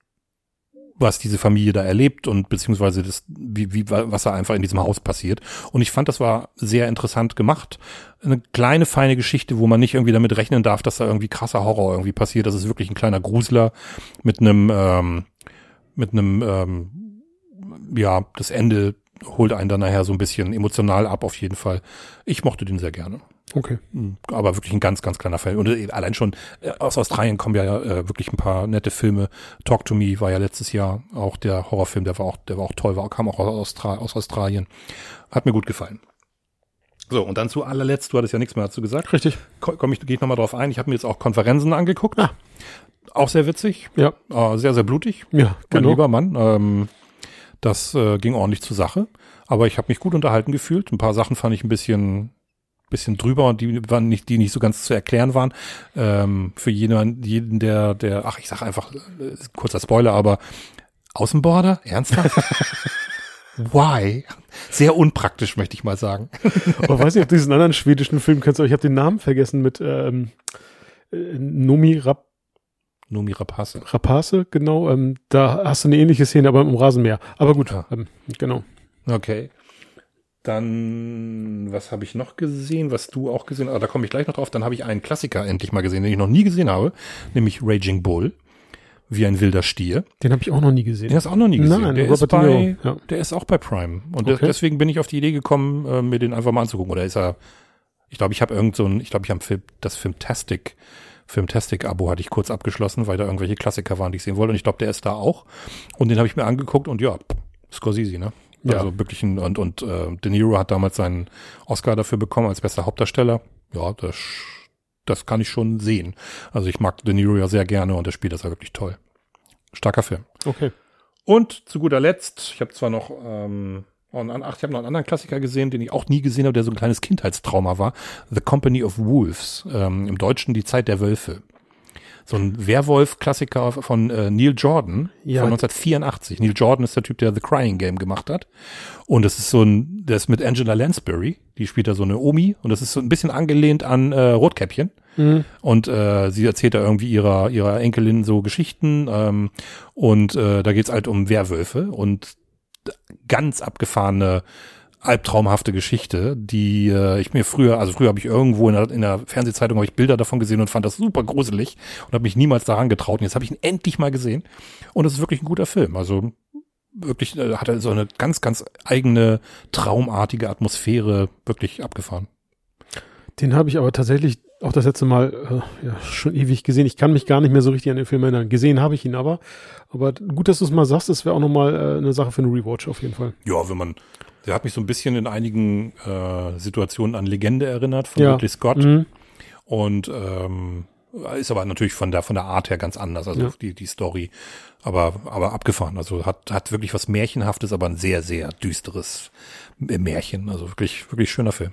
was diese Familie da erlebt und beziehungsweise das, wie, wie, was da einfach in diesem Haus passiert. Und ich fand, das war sehr interessant gemacht. Eine kleine, feine Geschichte, wo man nicht irgendwie damit rechnen darf, dass da irgendwie krasser Horror irgendwie passiert. Das ist wirklich ein kleiner Grusler mit einem, ähm, mit einem, ähm, ja, das Ende holt einen dann nachher so ein bisschen emotional ab, auf jeden Fall. Ich mochte den sehr gerne. Okay. Aber wirklich ein ganz, ganz kleiner Fall. Und äh, allein schon äh, aus Australien kommen ja äh, wirklich ein paar nette Filme. Talk to Me war ja letztes Jahr auch der Horrorfilm, der war auch, der war auch toll, war, kam auch aus, Austra aus Australien. Hat mir gut gefallen. So, und dann zu allerletzt, du hattest ja nichts mehr dazu gesagt. Richtig. Komm komm ich, gehe ich nochmal drauf ein. Ich habe mir jetzt auch Konferenzen angeguckt. Ah. Auch sehr witzig. Ja. Äh, sehr, sehr blutig Ja, mein genau. lieber Mann. Ähm, das äh, ging ordentlich zur Sache. Aber ich habe mich gut unterhalten gefühlt. Ein paar Sachen fand ich ein bisschen bisschen drüber und die waren nicht, die nicht so ganz zu erklären waren. Ähm, für jeden, jeden, der, der, ach, ich sag einfach, äh, kurzer Spoiler, aber Außenborder? Ernsthaft? (laughs) Why? Sehr unpraktisch, möchte ich mal sagen. Aber weiß nicht, ob du diesen anderen schwedischen Film kennst, aber ich habe den Namen vergessen mit ähm, äh, Nomi Rap Nomi Rapace. Rapace, genau. Ähm, da hast du eine ähnliche Szene, aber im Rasenmäher. Aber gut, Ja. ähm, genau. Okay. Dann, was habe ich noch gesehen, was du auch gesehen hast? Ah, da komme ich gleich noch drauf. Dann habe ich einen Klassiker endlich mal gesehen, den ich noch nie gesehen habe, nämlich Raging Bull. Wie ein wilder Stier. Den habe ich auch noch nie gesehen. Den hast du auch noch nie gesehen. Nein, der, Robert ist bei, ja. der ist auch bei Prime. Und Okay. deswegen bin ich auf die Idee gekommen, äh, mir den einfach mal anzugucken. Oder ist er, ich glaube, ich habe irgend so ein, ich glaube, ich habe das Filmtastic, Filmtastic-Abo hatte ich kurz abgeschlossen, weil da irgendwelche Klassiker waren, die ich sehen wollte. Und ich glaube, der ist da auch. Und den habe ich mir angeguckt und ja, Scorsese, ne? Ja. Also wirklich ein, und, und äh, De Niro hat damals seinen Oscar dafür bekommen als bester Hauptdarsteller. Ja, das, das kann ich schon sehen. Also ich mag De Niro ja sehr gerne und der spielt das ja wirklich toll. Starker Film. Okay. Und zu guter Letzt, ich habe zwar noch, ähm, oh, einen- ach, ich habe noch einen anderen Klassiker gesehen, den ich auch nie gesehen habe, der so ein kleines Kindheitstrauma war. The Company of Wolves. Ähm, Im Deutschen Die Zeit der Wölfe. So ein Werwolf-Klassiker von äh, Neil Jordan Ja. von 1984. Neil Jordan ist der Typ, der The Crying Game gemacht hat. Und das ist so ein, der ist mit Angela Lansbury, die spielt da so eine Omi und das ist so ein bisschen angelehnt an äh, Rotkäppchen. Mhm. Und äh, sie erzählt da irgendwie ihrer, ihrer Enkelin so Geschichten. Ähm, und äh, da geht's halt um Werwölfe und ganz abgefahrene, albtraumhafte Geschichte, die äh, ich mir früher, also früher habe ich irgendwo in der, in der Fernsehzeitung ich Bilder davon gesehen und fand das super gruselig und habe mich niemals daran getraut. Und jetzt habe ich ihn endlich mal gesehen. Und es ist wirklich ein guter Film. Also wirklich äh, hat er so eine ganz, ganz eigene, traumartige Atmosphäre wirklich abgefahren. Den habe ich aber tatsächlich auch das letzte Mal äh, ja, schon ewig gesehen. Ich kann mich gar nicht mehr so richtig an den Film erinnern. Gesehen habe ich ihn aber. Aber gut, dass du es mal sagst, das wäre auch nochmal äh, eine Sache für eine Rewatch auf jeden Fall. Ja, wenn man, der hat mich so ein bisschen in einigen äh, Situationen an Legende erinnert von Ja. Ridley Scott Mhm. und ähm, ist aber natürlich von der von der Art her ganz anders, also Ja. die die Story, aber aber abgefahren. Also hat hat wirklich was märchenhaftes, aber ein sehr sehr düsteres Märchen. Also wirklich wirklich schöner Film.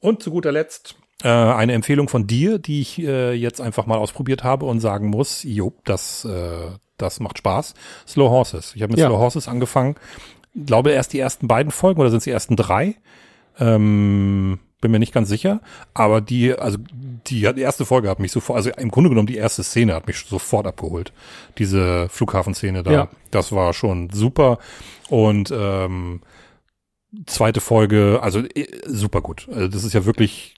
Und zu guter Letzt äh, eine Empfehlung von dir, die ich äh, jetzt einfach mal ausprobiert habe und sagen muss, jo, das äh, das macht Spaß. Slow Horses. Ich habe mit Ja. Slow Horses angefangen. Glaube erst die ersten beiden Folgen oder sind es die ersten drei? Ähm, bin mir nicht ganz sicher, aber die, also die, die erste Folge hat mich sofort, also im Grunde genommen die erste Szene hat mich sofort abgeholt. Diese Flughafenszene da, Ja. das war schon super und ähm, zweite Folge, also äh, super gut. Also das ist ja wirklich,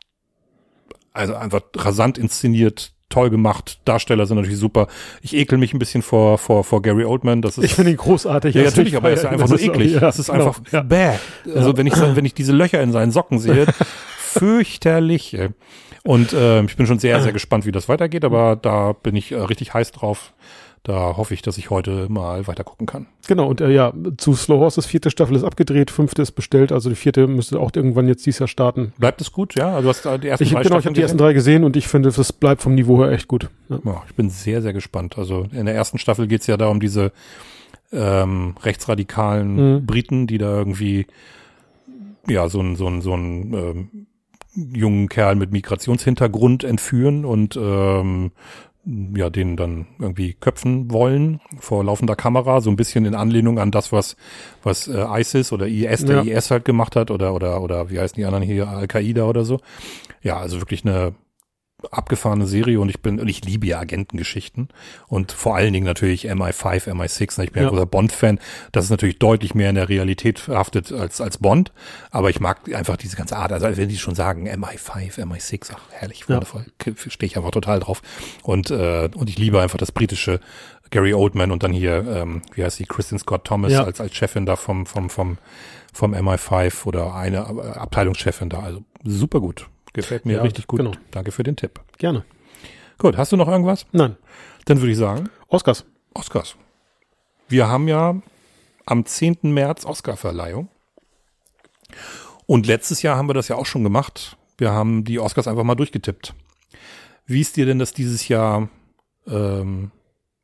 also einfach rasant inszeniert, toll gemacht. Darsteller sind natürlich super. Ich ekel mich ein bisschen vor vor vor Gary Oldman. Das ist Ich finde ihn großartig. ja, natürlich, ich aber er ist ja (laughs) einfach nur auch- eklig. ja, das ist genau, einfach ja. bäh. Also Ja. wenn ich so- wenn ich diese Löcher in seinen Socken sehe, (laughs) fürchterlich. Ey. Und äh, ich bin schon sehr (clears throat) sehr gespannt, wie das weitergeht. Aber da bin ich äh, richtig heiß drauf. Da hoffe ich, dass ich heute mal weiter gucken kann. Genau, und äh, ja, zu Slow Horses, vierte Staffel ist abgedreht, fünfte ist bestellt, also die vierte müsste auch irgendwann jetzt dieses Jahr starten. Bleibt es gut? Ja, also du hast äh, die ersten Ich, drei genau, ich habe die ersten drei gesehen und ich finde, das bleibt vom Niveau her echt gut. Ja. Ja, ich bin sehr, sehr gespannt. Also in der ersten Staffel geht's ja da um diese ähm, rechtsradikalen Mhm. Briten, die da irgendwie ja so ein so ein so ein ähm, jungen Kerl mit Migrationshintergrund entführen und ähm, ja, den dann irgendwie köpfen wollen vor laufender Kamera, so ein bisschen in Anlehnung an das, was was äh, ISIS oder IS, der Ja. IS halt gemacht hat oder oder oder wie heißen die anderen hier Al-Qaida oder so. Ja, also wirklich eine abgefahrene Serie und ich bin und ich liebe ja Agentengeschichten und vor allen Dingen natürlich MI5, MI6. ne, Ich bin ja Ja. großer Bond-Fan. Das ist natürlich deutlich mehr in der Realität verhaftet als als Bond, aber ich mag einfach diese ganze Art. Also wenn die schon sagen MI5, MI6, ach herrlich, Ja. wundervoll, stehe ich einfach total drauf. Und äh, und ich liebe einfach das britische Gary Oldman und dann hier ähm, wie heißt die Kristen Scott Thomas Ja. als als Chefin da vom vom vom vom MI5 oder eine Abteilungschefin da. Also super gut. Gefällt mir Ja, richtig gut. genau. Danke für den Tipp. Gerne. Gut, hast du noch irgendwas? Nein. Dann würde ich sagen, Oscars. Oscars. Wir haben ja am 10. März Oscarverleihung. Und letztes Jahr haben wir das ja auch schon gemacht. Wir haben die Oscars einfach mal durchgetippt. Wie ist dir denn das dieses Jahr, ähm,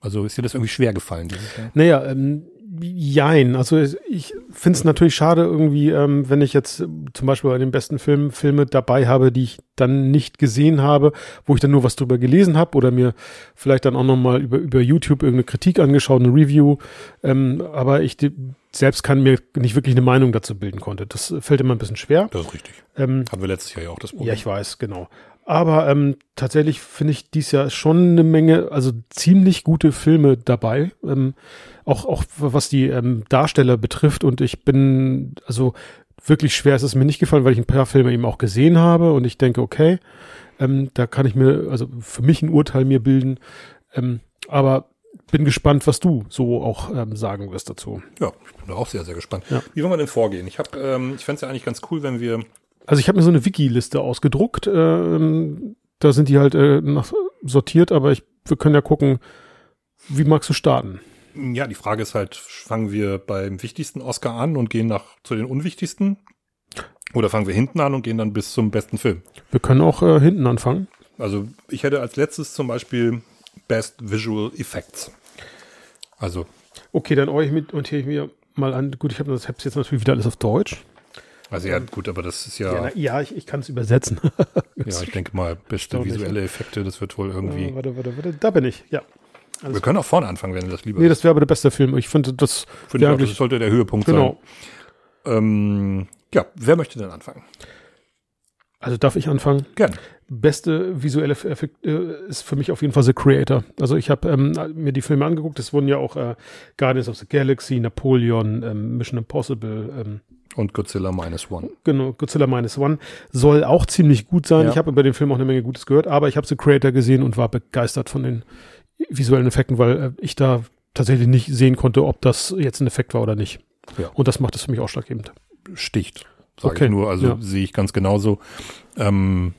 also ist dir das irgendwie schwer gefallen dieses Jahr? Naja, ähm, jein. Also ich finde es natürlich schade irgendwie, ähm, wenn ich jetzt zum Beispiel bei den besten Filmen Filme dabei habe, die ich dann nicht gesehen habe, wo ich dann nur was drüber gelesen habe oder mir vielleicht dann auch nochmal über, über YouTube irgendeine Kritik angeschaut, eine Review. Ähm, aber ich selbst kann mir nicht wirklich eine Meinung dazu bilden konnte. Das fällt immer ein bisschen schwer. Das ist richtig. Ähm, Hatten wir letztes Jahr ja auch das Problem. ja, ich weiß, genau. Aber ähm, tatsächlich finde ich dies Jahr schon eine Menge, also ziemlich gute Filme dabei. Ähm, auch, auch was die ähm, Darsteller betrifft. Und ich bin, also wirklich schwer ist es mir nicht gefallen, weil ich ein paar Filme eben auch gesehen habe. Und ich denke, okay, ähm, da kann ich mir, also für mich ein Urteil mir bilden. Ähm, aber bin gespannt, was du so auch ähm, sagen wirst dazu. Ja, ich bin da auch sehr, sehr gespannt. Ja. Wie wollen wir denn vorgehen? Ich habe, ähm, ich fände es ja eigentlich ganz cool, wenn wir Also ich habe mir so eine Wiki-Liste ausgedruckt. Ähm, da sind die halt äh, nach, sortiert, aber ich, wir können ja gucken, wie magst du starten? Ja, die Frage ist halt, fangen wir beim wichtigsten Oscar an und gehen nach zu den unwichtigsten? Oder fangen wir hinten an und gehen dann bis zum besten Film? Wir können auch äh, hinten anfangen. Also ich hätte als letztes zum Beispiel Best Visual Effects. Also, Okay, dann euch mit und ich mir mal an. Gut, ich habe das hab's jetzt natürlich wieder alles auf Deutsch. also ja, gut, aber das ist ja, Ja, ja, na, ja ich, ich kann es übersetzen. (laughs) ich denke mal, beste visuelle Effekte, das wird wohl irgendwie. Äh, warte, warte, warte, da bin ich. Ja. wir können auch vorne anfangen, wenn du das lieber Nee, das wäre aber der beste Film. Ich finde das Finde auch, das sollte der Höhepunkt genau. sein. Ähm, ja, wer möchte denn anfangen? Also darf ich anfangen? Gerne. Beste visuelle Effekt äh, ist für mich auf jeden Fall The Creator. Also ich habe ähm, mir die Filme angeguckt. Es wurden ja auch äh, Guardians of the Galaxy, Napoleon, ähm, Mission Impossible, ähm, Und Godzilla Minus One. Genau, Godzilla Minus One soll auch ziemlich gut sein. Ja. Ich habe über den Film auch eine Menge Gutes gehört, aber ich habe The Creator gesehen und war begeistert von den visuellen Effekten, weil äh, ich da tatsächlich nicht sehen konnte, ob das jetzt ein Effekt war oder nicht. Ja. Und das macht es für mich ausschlaggebend. Sticht, sage Okay, ich nur. Also ja. sehe ich ganz genauso. Ähm,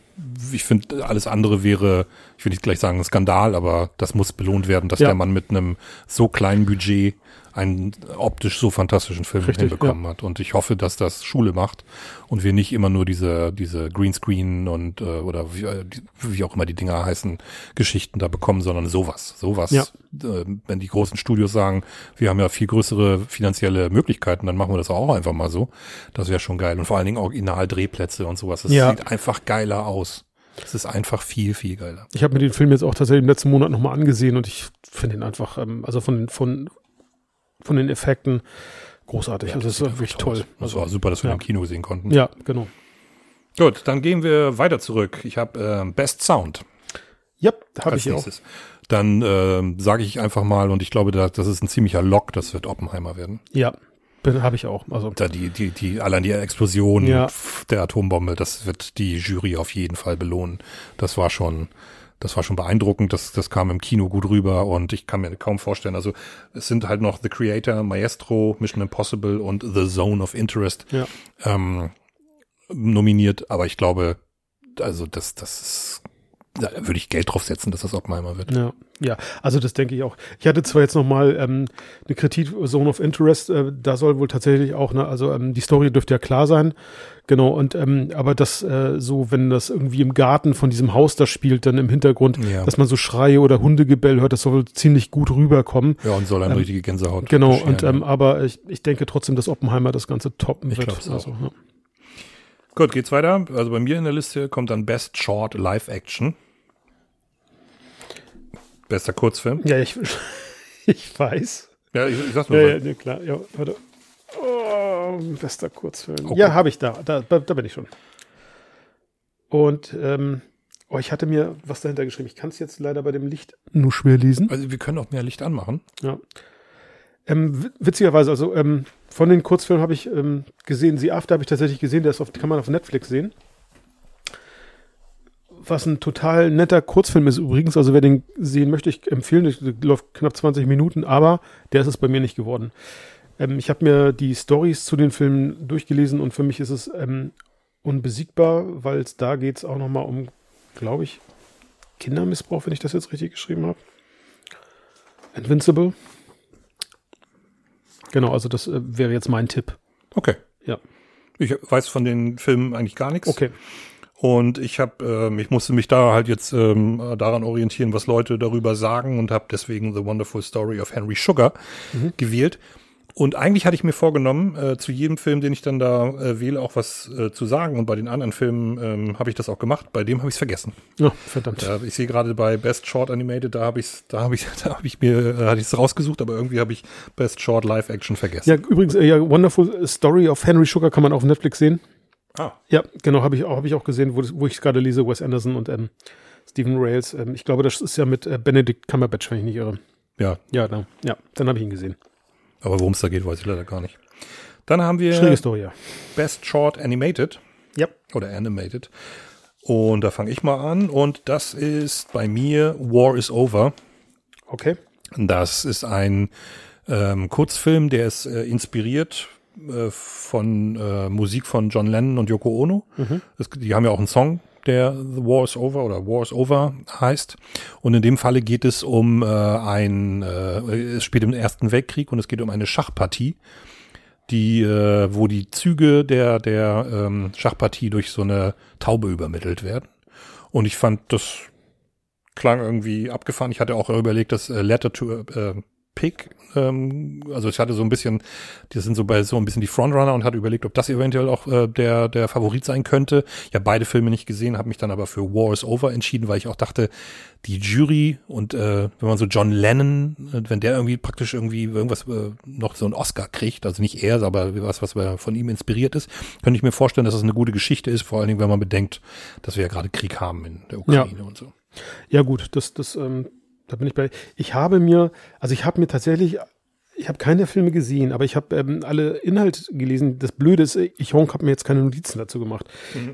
ich finde, alles andere wäre, ich will nicht gleich sagen, ein Skandal, aber das muss belohnt werden, dass Ja. der Mann mit einem so kleinen Budget einen optisch so fantastischen Film Richtig, hinbekommen hat. Und ich hoffe, dass das Schule macht und wir nicht immer nur diese, diese Greenscreen und äh, oder wie, äh, wie auch immer die Dinger heißen, Geschichten da bekommen, sondern sowas. Sowas, Ja. äh, wenn die großen Studios sagen, wir haben ja viel größere finanzielle Möglichkeiten, dann machen wir das auch einfach mal so. Das wäre schon geil. Und vor allen Dingen Original-Drehplätze und sowas. Das Ja. sieht einfach geiler aus. Es ist einfach viel, viel geiler. Ich habe mir den Film jetzt auch tatsächlich im letzten Monat nochmal angesehen und ich finde ihn einfach, ähm, also von, von, von den Effekten großartig. also es ist wirklich toll toll. aus. Das war super, dass wir ja. im Kino sehen konnten. Ja, genau. Gut, dann gehen wir weiter zurück. Ich habe äh, Best Sound Ja, habe ich hier auch. nächstes. Dann ähm, sage ich einfach mal, und ich glaube, da, das ist ein ziemlicher Lock, das wird Oppenheimer werden. Ja, habe ich auch. Also Da die, die, die, allein die Explosion Ja. der Atombombe, das wird die Jury auf jeden Fall belohnen. Das war schon, das war schon beeindruckend. Das, das kam im Kino gut rüber und ich kann mir kaum vorstellen. Also es sind halt noch The Creator, Maestro, Mission Impossible und The Zone of Interest ja. ähm, nominiert. Aber ich glaube, also das, das ist, da würde ich Geld drauf setzen, dass das Oppenheimer wird. Ja, ja, also das denke ich auch. Ich hatte zwar jetzt nochmal ähm, eine Kritik Zone of Interest, äh, da soll wohl tatsächlich auch, ne, also ähm, die Story dürfte ja klar sein, genau, und ähm, aber das äh, so, wenn das irgendwie im Garten von diesem Haus da spielt, dann im Hintergrund, Ja. dass man so Schreie oder Hundegebell hört, das soll wohl ziemlich gut rüberkommen. Ja, und soll eine Ähm, richtige Gänsehaut. Genau, und ähm, aber ich, ich denke trotzdem, dass Oppenheimer das Ganze toppen Ich wird. glaub's auch. Also, ja. Gut, geht's weiter. Also bei mir in der Liste kommt dann Best Short Live Action. Bester Kurzfilm. ja, ich, (laughs) ich weiß. Ja, ich, ich sag's nur. Ja, mal. ja, nee, klar. Ja, warte. Oh, bester Kurzfilm. Okay. Ja, habe ich da. da. Da bin ich schon. Und ähm, oh, ich hatte mir was dahinter geschrieben. Ich kann es jetzt leider bei dem Licht nur schwer lesen. Also wir können auch mehr Licht anmachen. Ja. Ähm, wi- witzigerweise, also ähm, von den Kurzfilmen habe ich ähm, gesehen, Sie After habe ich tatsächlich gesehen, der ist auf, kann man auf Netflix sehen. Was ein total netter Kurzfilm ist übrigens, also wer den sehen möchte, ich empfehlen, der läuft knapp 20 Minuten, aber der ist es bei mir nicht geworden. Ähm, ich habe mir die Stories zu den Filmen durchgelesen und für mich ist es ähm, unbesiegbar, weil es da geht es auch nochmal um, glaube ich, Kindermissbrauch, wenn ich das jetzt richtig geschrieben habe. Invincible. Genau, also das äh, wäre jetzt mein Tipp. Okay. Ja. Ich weiß von den Filmen eigentlich gar nichts. Okay. Und ich habe, ähm, ich musste mich da halt jetzt ähm, daran orientieren, was Leute darüber sagen und habe deswegen The Wonderful Story of Henry Sugar Mhm. gewählt. Und eigentlich hatte ich mir vorgenommen, äh, zu jedem Film, den ich dann da äh, wähle, auch was äh, zu sagen. Und bei den anderen Filmen ähm, habe ich das auch gemacht. Bei dem habe ich es vergessen. Ja, verdammt. Da, ich sehe gerade bei Best Short Animated, da habe ich (laughs) da habe ich da habe ich mir äh, hatte ich es rausgesucht, aber irgendwie habe ich Best Short Live Action vergessen. Ja, übrigens, äh, ja, Wonderful Story of Henry Sugar kann man auf Netflix sehen. Ah, Ja, genau, habe ich auch, habe ich auch gesehen, wo, wo ich es gerade lese, Wes Anderson und ähm, Stephen Rails. Ähm, ich glaube, das ist ja mit äh, Benedict Cumberbatch, wenn ich nicht irre. ja, Ja, da, ja, dann habe ich ihn gesehen. aber worum es da geht, weiß ich leider gar nicht. Dann haben wir Schräge Story, ja. Best Short Animated Ja. oder Animated. Und da fange ich mal an und das ist bei mir War is Over. Okay. Das ist ein ähm, Kurzfilm, der ist äh, inspiriert äh, von äh, Musik von John Lennon und Yoko Ono. Das, die haben ja auch einen Song, der The War is Over oder War is Over heißt. Und in dem Falle geht es um äh, ein, äh, es spielt im Ersten Weltkrieg und es geht um eine Schachpartie, die, äh, wo die Züge der, der ähm, Schachpartie durch so eine Taube übermittelt werden. Und ich fand, das klang irgendwie abgefahren. Ich hatte auch überlegt, das äh, Letter to äh, Pig, ähm, also ich hatte so ein bisschen, die sind so bei so ein bisschen die Frontrunner und hatte überlegt, ob das eventuell auch äh, der der Favorit sein könnte. Ich habe beide Filme nicht gesehen, habe mich dann aber für War is Over entschieden, weil ich auch dachte, die Jury und äh, wenn man so John Lennon, äh, wenn der irgendwie praktisch irgendwie irgendwas äh, noch so einen Oscar kriegt, also nicht er, aber was was von ihm inspiriert ist, könnte ich mir vorstellen, dass das eine gute Geschichte ist, vor allen Dingen, wenn man bedenkt, dass wir ja gerade Krieg haben in der Ukraine und so. Ja, gut, das, das, ähm, da bin ich bei. Ich habe mir, also ich habe mir tatsächlich, ich habe keine Filme gesehen, aber ich habe ähm, alle Inhalte gelesen. Das Blöde ist, ich Honk habe mir jetzt keine Notizen dazu gemacht.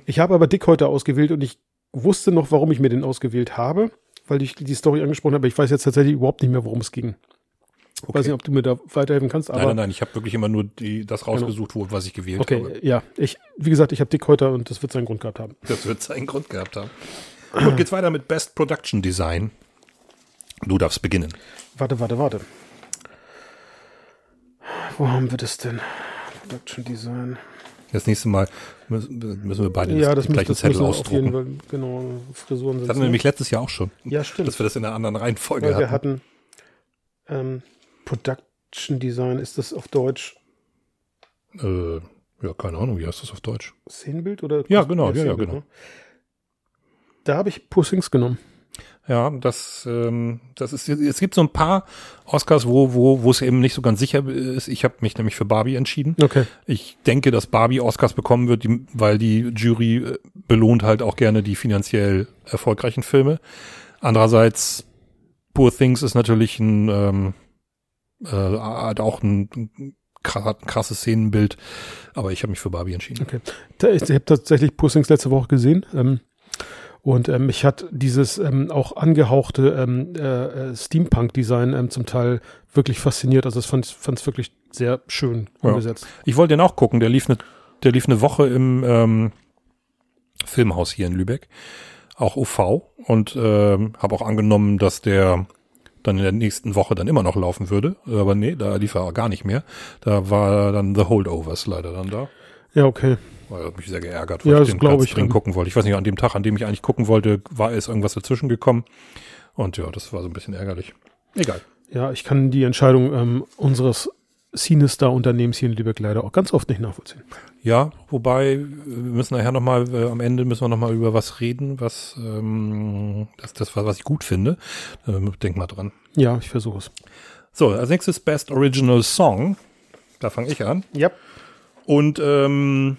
Ich habe aber Dick heute ausgewählt und ich wusste noch, warum ich mir den ausgewählt habe, weil ich die Story angesprochen habe. Ich weiß jetzt tatsächlich überhaupt nicht mehr, worum es ging. Ich weiß nicht, ob du mir da weiterhelfen kannst, aber Nein, nein, nein, ich habe wirklich immer nur die, das rausgesucht, wo, was ich gewählt habe. okay, ja, ich, wie gesagt, ich habe Dick heute und das wird seinen Grund gehabt haben. Das wird seinen Grund gehabt haben. Gut, geht's weiter mit Best Production Design. Du darfst beginnen. Warte, warte, warte. Wo haben wir das denn? Production Design. Das nächste Mal müssen, wir beide Ja, das, das Zettel wir auf jeden ausdrucken. Fall, genau, Frisuren sind Das hatten wir nämlich letztes Jahr auch schon. Ja, stimmt. Dass wir das in einer anderen Reihenfolge Weil wir hatten. hatten ähm, Production Design, ist das auf Deutsch Äh, ja, keine Ahnung, wie heißt das auf Deutsch? Szenenbild oder? Ja, genau, ja, ja, genau. ne? Da habe ich Pussings genommen. Ja, das, ähm, das ist, es gibt so ein paar Oscars, wo, wo, wo es eben nicht so ganz sicher ist. Ich habe mich nämlich für Barbie entschieden. Okay. Ich denke, dass Barbie Oscars bekommen wird, die, weil die Jury äh, belohnt halt auch gerne die finanziell erfolgreichen Filme. Andererseits, Poor Things ist natürlich ein, ähm, äh, hat auch ein, ein krasses Szenenbild, aber ich habe mich für Barbie entschieden. Okay. Ich habe tatsächlich Pussings letzte Woche gesehen. Ähm, und ähm, mich hat dieses ähm, auch angehauchte ähm, äh, äh, Steampunk-Design ähm, zum Teil wirklich fasziniert. Also das fand es wirklich sehr schön Ja. umgesetzt. Ich wollte den auch gucken, der lief eine, der lief eine Woche im ähm, Filmhaus hier in Lübeck, auch OV und ähm, habe auch angenommen, dass der dann in der nächsten Woche dann immer noch laufen würde, aber nee, da lief er gar nicht mehr. Da war dann The Holdovers leider dann da. Ja, okay. Weil hat mich sehr geärgert, Ja, weil das ich den ganz ich dann. gucken wollte. Ich weiß nicht, an dem Tag, an dem ich eigentlich gucken wollte, war ist irgendwas dazwischen gekommen. Und ja, das war so ein bisschen ärgerlich. Egal. Ja, ich kann die Entscheidung ähm, unseres Cinestar-Unternehmens hier in Lübeck leider auch ganz oft nicht nachvollziehen. Ja, wobei wir müssen nachher nochmal, äh, am Ende müssen wir nochmal über was reden, was ähm, das, das was ich gut finde. Ähm, denk mal dran. Ja, ich versuche es. So, als nächstes Best Original Song. Da fange ich an. Ja. Und ähm,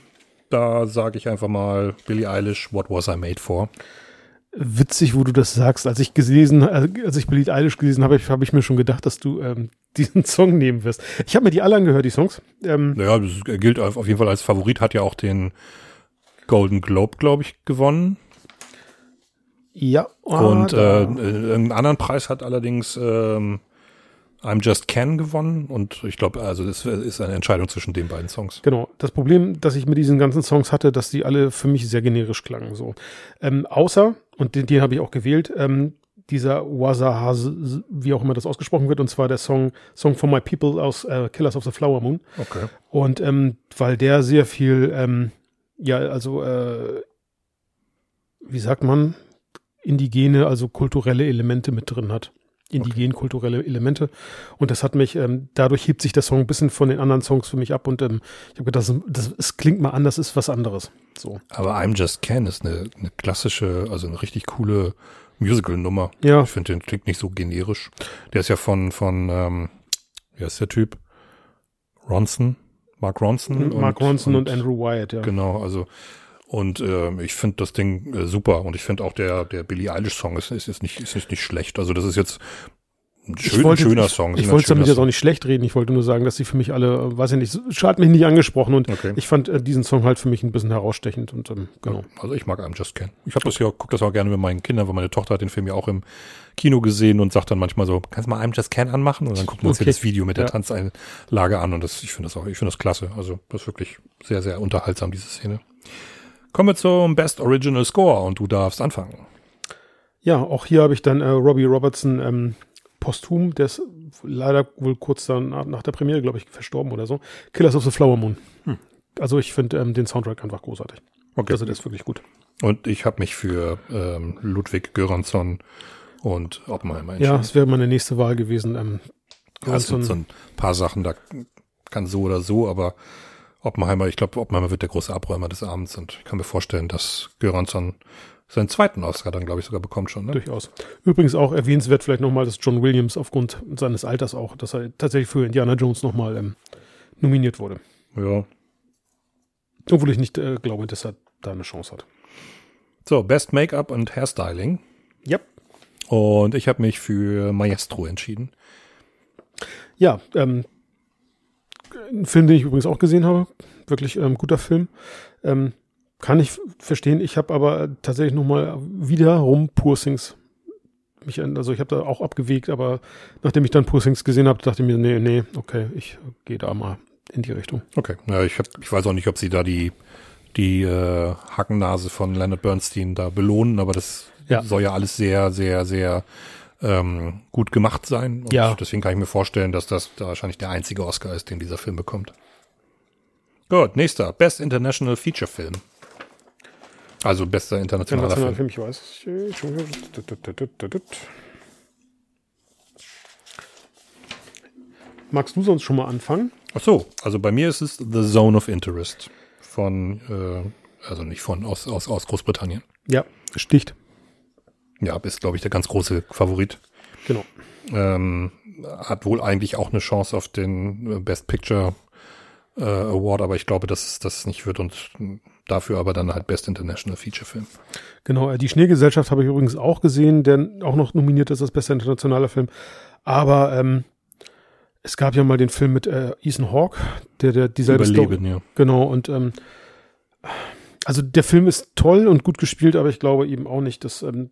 da sage ich einfach mal Billie Eilish, What Was I Made For? Witzig, wo du das sagst. Als ich gelesen, also als ich Billie Eilish gelesen habe, habe ich mir schon gedacht, dass du ähm, (laughs) diesen Song nehmen wirst. Ich habe mir die alle angehört, die Songs. Ähm, Naja, das gilt auf jeden Fall als Favorit, hat ja auch den Golden Globe, glaube ich, gewonnen. ja. ah, Und äh, da. irgendeinen anderen Preis hat allerdings ähm, I'm Just Ken gewonnen. Und ich glaube, also das ist eine Entscheidung zwischen den beiden Songs. Genau. Das Problem, das ich mit diesen ganzen Songs hatte, dass die alle für mich sehr generisch klangen. So. Ähm, außer, und den, den habe ich auch gewählt, ähm, dieser Wazahaz, wie auch immer das ausgesprochen wird, und zwar der Song Song for My People aus äh, Killers of the Flower Moon. Okay. Und ähm, weil der sehr viel, ähm, ja, also, äh, wie sagt man, indigene, also kulturelle Elemente mit drin hat. Indigen kulturelle Elemente. Und das hat mich, ähm, dadurch hebt sich der Song ein bisschen von den anderen Songs für mich ab und ähm, ich habe gedacht, das, das, es klingt mal anders, ist was anderes. So. Aber I'm Just Ken ist eine, eine klassische, also eine richtig coole Musical-Nummer. Ja. Ich finde, den klingt nicht so generisch. Der ist ja von, von, ähm, wie heißt der Typ? Ronson? Mark Ronson? Mark Ronson und, und, Andrew Wyatt, ja. Genau, also und äh, ich finde das Ding äh, super und ich finde auch der der Billie Eilish Song ist ist, ist nicht ist nicht, schlecht. Also das ist jetzt ein schön, wollte, schöner Song. Ich, ich wollte damit jetzt auch nicht schlecht reden. Ich wollte nur sagen, dass sie für mich alle, äh, weiß ich nicht, hat mich nicht angesprochen und Okay. ich fand äh, diesen Song halt für mich ein bisschen herausstechend und ähm, genau. Also ich mag I'm Just Ken. Ich habe das ja, guck das auch gerne mit meinen Kindern, weil meine Tochter hat den Film ja auch im Kino gesehen und sagt dann manchmal so, kannst du mal I'm Just Ken anmachen? Und dann gucken wir uns Okay. hier das Video mit der Ja. Tanzeinlage an und das, ich finde das auch, ich finde das klasse. Also das ist wirklich sehr, sehr unterhaltsam, diese Szene. Kommen wir zum Best Original Score und du darfst anfangen. Ja, auch hier habe ich dann äh, Robbie Robertson ähm, posthum, der ist leider wohl kurz dann nach- der Premiere, glaube ich, verstorben oder so. Killers of the Flower Moon. Hm. Also ich finde ähm, den Soundtrack einfach großartig. Okay. Also der ist wirklich gut. Und ich habe mich für ähm, Ludwig Göransson und Oppenheimer Ja, entschieden. es wäre meine nächste Wahl gewesen. Ähm, Ja, es sind Göransson- so ein paar Sachen, da kann so oder so, aber Oppenheimer, ich glaube, Oppenheimer wird der große Abräumer des Abends und ich kann mir vorstellen, dass Göransson seinen zweiten Oscar dann, glaube ich, sogar bekommt schon. Ne? Durchaus. Übrigens auch erwähnenswert vielleicht nochmal, dass John Williams aufgrund seines Alters auch, dass er tatsächlich für Indiana Jones nochmal ähm, nominiert wurde. Ja. Obwohl ich nicht äh, glaube, dass er da eine Chance hat. So, Best Make-up und Hairstyling. Ja. Und ich habe mich für Maestro entschieden. Ja, ähm, ein Film, den ich übrigens auch gesehen habe. Wirklich ähm, guter Film. Ähm, kann ich verstehen. Ich habe aber tatsächlich nochmal wiederum Poor Things mich also ich habe da auch abgewegt, aber nachdem ich dann Poor Things gesehen habe, dachte ich mir, nee, nee, okay, ich gehe da mal in die Richtung. Okay. Ja, ich, hab, ich weiß auch nicht, ob sie da die, die äh, Hackennase von Leonard Bernstein da belohnen, aber das Ja. soll ja alles sehr, sehr, sehr ähm, gut gemacht sein. Und Ja. deswegen kann ich mir vorstellen, dass das da wahrscheinlich der einzige Oscar ist, den dieser Film bekommt. Gut, nächster. Best International Feature Film. Also bester internationaler Internationaler Film. Film, ich weiß. Magst du sonst schon mal anfangen? Ach so, also bei mir ist es The Zone of Interest von, äh, also nicht von, aus, aus, aus Großbritannien. Ja, sticht. Ja, ist, glaube ich, der ganz große Favorit. Genau. Ähm, hat wohl eigentlich auch eine Chance auf den äh, Best Picture äh, Award, aber ich glaube, dass das nicht wird und dafür aber dann halt Best International Feature Film. Genau, äh, die Schneegesellschaft habe ich übrigens auch gesehen, der auch noch nominiert ist als bester internationaler Film. Aber ähm, es gab ja mal den Film mit äh, Ethan Hawke, der, der dieselbe Überleben, ja. Genau, und ähm, also der Film ist toll und gut gespielt, aber ich glaube eben auch nicht, dass, ähm,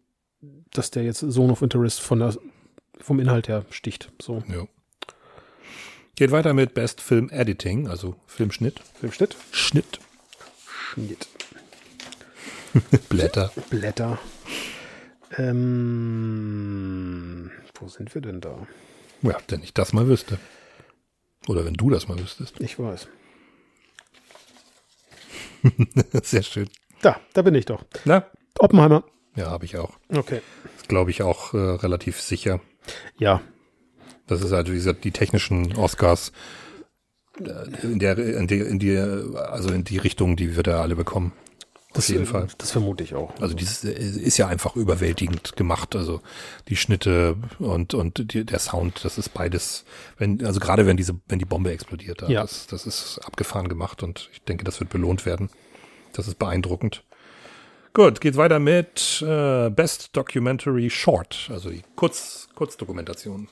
dass der jetzt Zone of Interest von der, vom Inhalt her sticht. So, ja. Geht weiter mit Best Film Editing, also Filmschnitt. Filmschnitt. Schnitt. Schnitt. (laughs) Blätter. Blätter. Ähm, wo sind wir denn da? Ja, wenn ich das mal wüsste. Oder wenn du das mal wüsstest. Ich weiß. (laughs) Sehr schön. Da, da bin ich doch. Na? Oppenheimer. Ja, habe ich auch. Okay. Glaube ich auch äh, relativ sicher. Ja, Das ist also wie gesagt, die technischen Oscars äh, in der, in die, in die, also in die Richtung, die wird er alle bekommen. das, jeden äh, Fall. Das vermute ich auch. Also dieses äh, ist ja einfach überwältigend gemacht. Also die Schnitte und und die, der Sound, das ist beides. Wenn also gerade wenn diese wenn die Bombe explodiert, da, Ja. das, das ist abgefahren gemacht und ich denke, das wird belohnt werden. Das ist beeindruckend. Gut, geht's weiter mit äh, Best Documentary Short, also die Kurz Kurzdokumentation.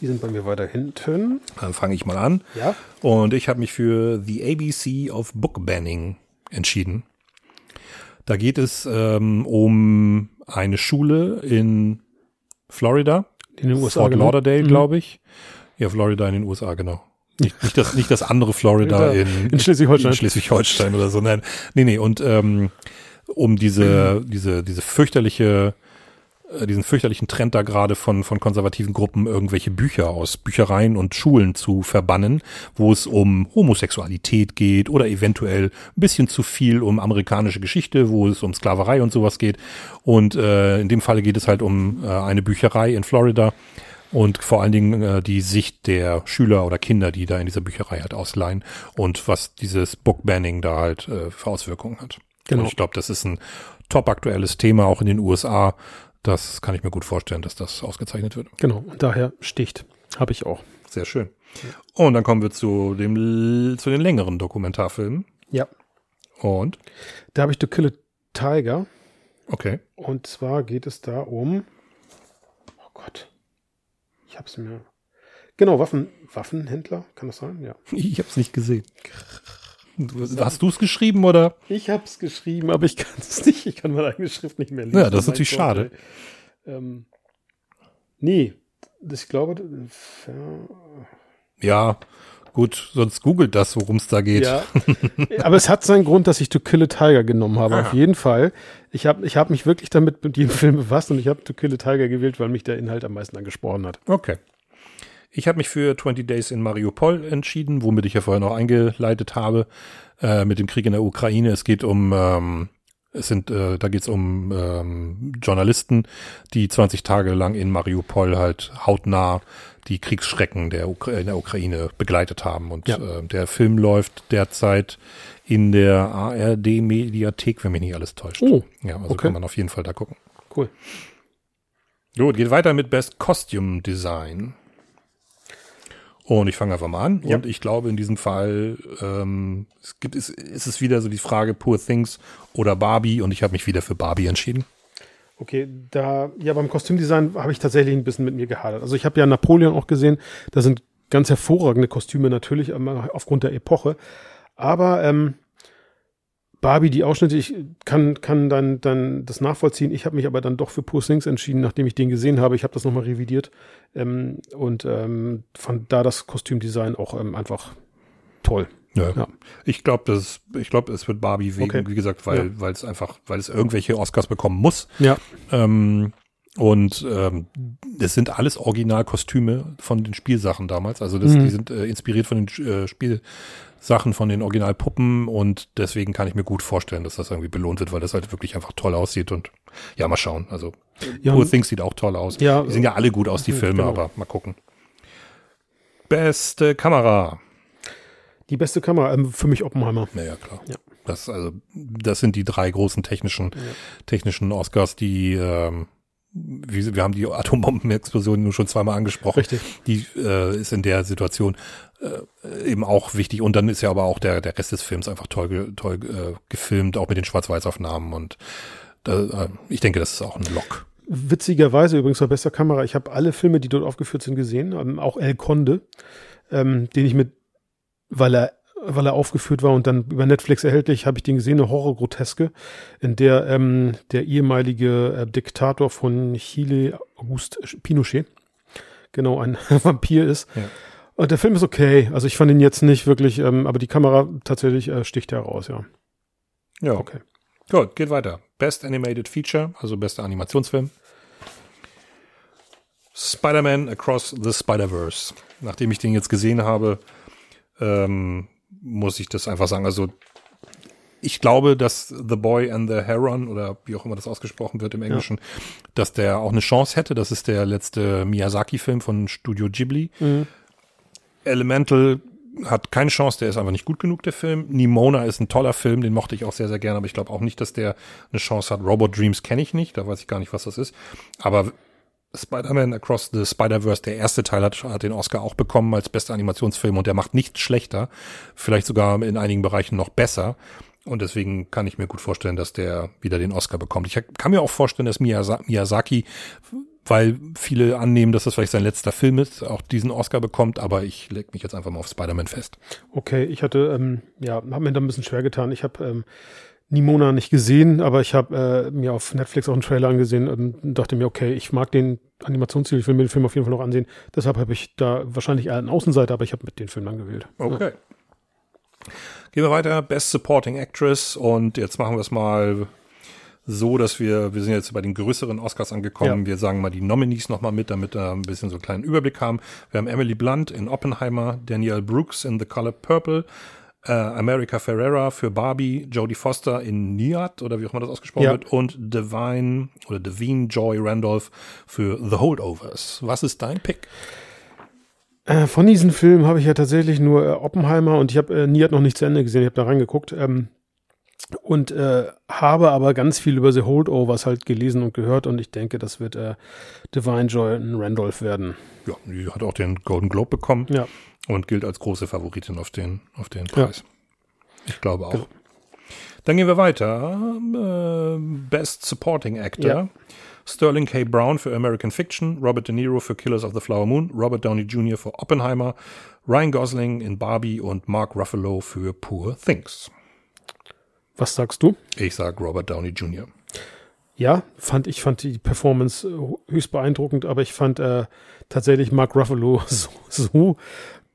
Die sind bei mir weiter hinten. Dann fange ich mal an. Ja. Und ich habe mich für The ABC of Book Banning entschieden. Da geht es ähm, um eine Schule in Florida, In den USA. Fort genau. Lauderdale, Mhm. glaube ich. Ja, Florida in den USA, genau. Nicht, nicht, das, nicht das andere Florida Ja, in, in Schleswig-Holstein. in Schleswig-Holstein oder so. Nein, nee, nee. Und ähm, um diese, diese, diese fürchterliche äh, diesen fürchterlichen Trend da gerade von, von konservativen Gruppen, irgendwelche Bücher aus Büchereien und Schulen zu verbannen, wo es um Homosexualität geht oder eventuell ein bisschen zu viel um amerikanische Geschichte, wo es um Sklaverei und sowas geht. Und äh, in dem Falle geht es halt um äh, eine Bücherei in Florida und vor allen Dingen äh, die Sicht der Schüler oder Kinder, die da in dieser Bücherei halt ausleihen und was dieses Bookbanning da halt äh, für Auswirkungen hat. Genau. Und ich glaube, das ist ein top aktuelles Thema auch in den USA das kann ich mir gut vorstellen, dass das ausgezeichnet wird. Genau, und daher sticht. Habe ich auch. Sehr schön. Und dann kommen wir zu dem zu den längeren Dokumentarfilmen. Ja. Und? Da habe ich To Kill a Tiger. Okay. Und zwar geht es da um. Ich habe es mir. Genau, Waffen, Waffenhändler, kann das sein? Ja. (laughs) Ich habe es nicht gesehen. Hast du es geschrieben oder? Ich habe es geschrieben, aber ich kann es nicht. Ich kann meine eigene Schrift nicht mehr lesen. Ja, das ist natürlich Gott, schade. Ähm, nee, ich glaube. Ja, gut, sonst googelt das, worum es da geht. Ja, (laughs) aber es hat seinen Grund, dass ich To Kill a Tiger genommen habe. Aha. Auf jeden Fall. Ich habe ich hab mich wirklich damit mit jedem Film befasst und ich habe To Kill a Tiger gewählt, weil mich der Inhalt am meisten angesprochen hat. Okay. Ich habe mich für 20 Days in Mariupol entschieden, womit ich ja vorher noch eingeleitet habe, äh, mit dem Krieg in der Ukraine. Es geht um, ähm, es sind, äh, da geht es um ähm, Journalisten, die 20 Tage lang in Mariupol halt hautnah die Kriegsschrecken der, Ukra in der Ukraine begleitet haben. Und ja. äh, der Film läuft derzeit in der ARD-Mediathek, wenn mich nicht alles täuscht. Oh, ja, also okay. kann man auf jeden Fall da gucken. Cool. Gut, geht weiter mit Best Costume Design. Und ich fange einfach mal an. Ja. Und ich glaube, in diesem Fall ähm, es gibt, ist, ist es wieder so die Frage Poor Things oder Barbie. Und ich habe mich wieder für Barbie entschieden. Okay, da, ja, beim Kostümdesign habe ich tatsächlich ein bisschen mit mir gehadert. Also ich habe ja Napoleon auch gesehen. Da sind ganz hervorragende Kostüme natürlich aufgrund der Epoche. Aber ähm, Barbie, die Ausschnitte, ich kann, kann dann, dann das nachvollziehen. Ich habe mich aber dann doch für Poor Things entschieden, nachdem ich den gesehen habe. Ich habe das nochmal revidiert ähm, und ähm, fand da das Kostümdesign auch ähm, einfach toll. Ja. ja. Ich glaube, das, ich glaube, es wird Barbie wegen, okay. wie gesagt, weil, ja. weil es einfach, weil es irgendwelche Oscars bekommen muss. Ja. Ähm, und ähm, das sind alles Originalkostüme von den Spielsachen damals. Also das, mhm. die sind äh, inspiriert von den äh, Spiel, Sachen von den Originalpuppen und deswegen kann ich mir gut vorstellen, dass das irgendwie belohnt wird, weil das halt wirklich einfach toll aussieht und ja, mal schauen. Also ja, Poor Things sieht auch toll aus. Ja, die sehen ja alle gut aus, die Filme, genau. aber mal gucken. Beste Kamera. Die beste Kamera, ähm, für mich Oppenheimer. Naja, klar. Ja. Das, also, das sind die drei großen technischen, ja. technischen Oscars, die ähm, wie, wir haben die Atombombenexplosion nun schon zweimal angesprochen. Richtig. Die äh, ist in der Situation äh, eben auch wichtig. Und dann ist ja aber auch der, der Rest des Films einfach toll, toll äh, gefilmt, auch mit den Schwarz-Weiß-Aufnahmen. Und da, äh, ich denke, das ist auch ein Lock. Witzigerweise übrigens bei bester Kamera, ich habe alle Filme, die dort aufgeführt sind, gesehen, ähm, auch El Conde, ähm, den ich mit, weil er weil er aufgeführt war und dann über Netflix erhältlich, habe ich den gesehen, eine Horrorgroteske, in der ähm, der ehemalige äh, Diktator von Chile, Auguste Pinochet, genau ein (laughs) Vampir ist. Ja. Und der Film ist okay. Also ich fand ihn jetzt nicht wirklich, ähm, aber die Kamera tatsächlich äh, sticht heraus, ja. Ja. Okay. Gut, geht weiter. Best Animated Feature, also bester Animationsfilm. Spider-Man Across the Spider-Verse. Nachdem ich den jetzt gesehen habe, ähm, muss ich das einfach sagen. Also ich glaube, dass The Boy and the Heron oder wie auch immer das ausgesprochen wird im Englischen, ja. dass der auch eine Chance hätte. Das ist der letzte Miyazaki-Film von Studio Ghibli. Mhm. Elemental hat keine Chance, der ist einfach nicht gut genug, der Film. Nimona ist ein toller Film, den mochte ich auch sehr, sehr gerne, aber ich glaube auch nicht, dass der eine Chance hat. Robot Dreams kenne ich nicht, da weiß ich gar nicht, was das ist. Aber Spider-Man Across the Spider-Verse, der erste Teil hat, hat den Oscar auch bekommen als bester Animationsfilm und der macht nichts schlechter, vielleicht sogar in einigen Bereichen noch besser. Und deswegen kann ich mir gut vorstellen, dass der wieder den Oscar bekommt. Ich kann mir auch vorstellen, dass Miyazaki, weil viele annehmen, dass das vielleicht sein letzter Film ist, auch diesen Oscar bekommt, aber ich leg mich jetzt einfach mal auf Spider-Man fest. Okay, ich hatte, ähm, ja, habe mir da ein bisschen schwer getan. Ich habe ähm, Nimona nicht gesehen, aber ich habe äh, mir auf Netflix auch einen Trailer angesehen und dachte mir, okay, ich mag den Animationsstil, ich will mir den Film auf jeden Fall noch ansehen. Deshalb habe ich da wahrscheinlich einen Außenseiter, aber ich habe mit den Film dann gewählt. Okay. Ja. Gehen wir weiter. Best Supporting Actress und jetzt machen wir es mal so, dass wir, wir sind jetzt bei den größeren Oscars angekommen. Ja. Wir sagen mal die Nominees nochmal mit, damit wir ein bisschen so einen kleinen Überblick haben. Wir haben Emily Blunt in Oppenheimer, Danielle Brooks in The Color Purple, äh, America Ferrera für Barbie, Jodie Foster in Niat oder wie auch immer das ausgesprochen Ja. wird und Divine oder Devine Joy Randolph für The Holdovers. Was ist dein Pick? Äh, von diesen Filmen habe ich ja tatsächlich nur äh, Oppenheimer und ich habe äh, Niat noch nicht zu Ende gesehen. Ich habe da reingeguckt ähm, und äh, habe aber ganz viel über The Holdovers halt gelesen und gehört und ich denke, das wird äh, Divine Joy und Randolph werden. Ja, die hat auch den Golden Globe bekommen Ja. und gilt als große Favoritin auf den, auf den Ja. Preis. Ich glaube auch. Genau. Dann gehen wir weiter. Äh, Best Supporting Actor. Ja. Sterling K. Brown für American Fiction, Robert De Niro für Killers of the Flower Moon, Robert Downey Jr. für Oppenheimer, Ryan Gosling in Barbie und Mark Ruffalo für Poor Things. Was sagst du? Ich sag Robert Downey Jr. Ja, fand ich fand die Performance äh, höchst beeindruckend, aber ich fand äh, tatsächlich Mark Ruffalo (laughs) so, so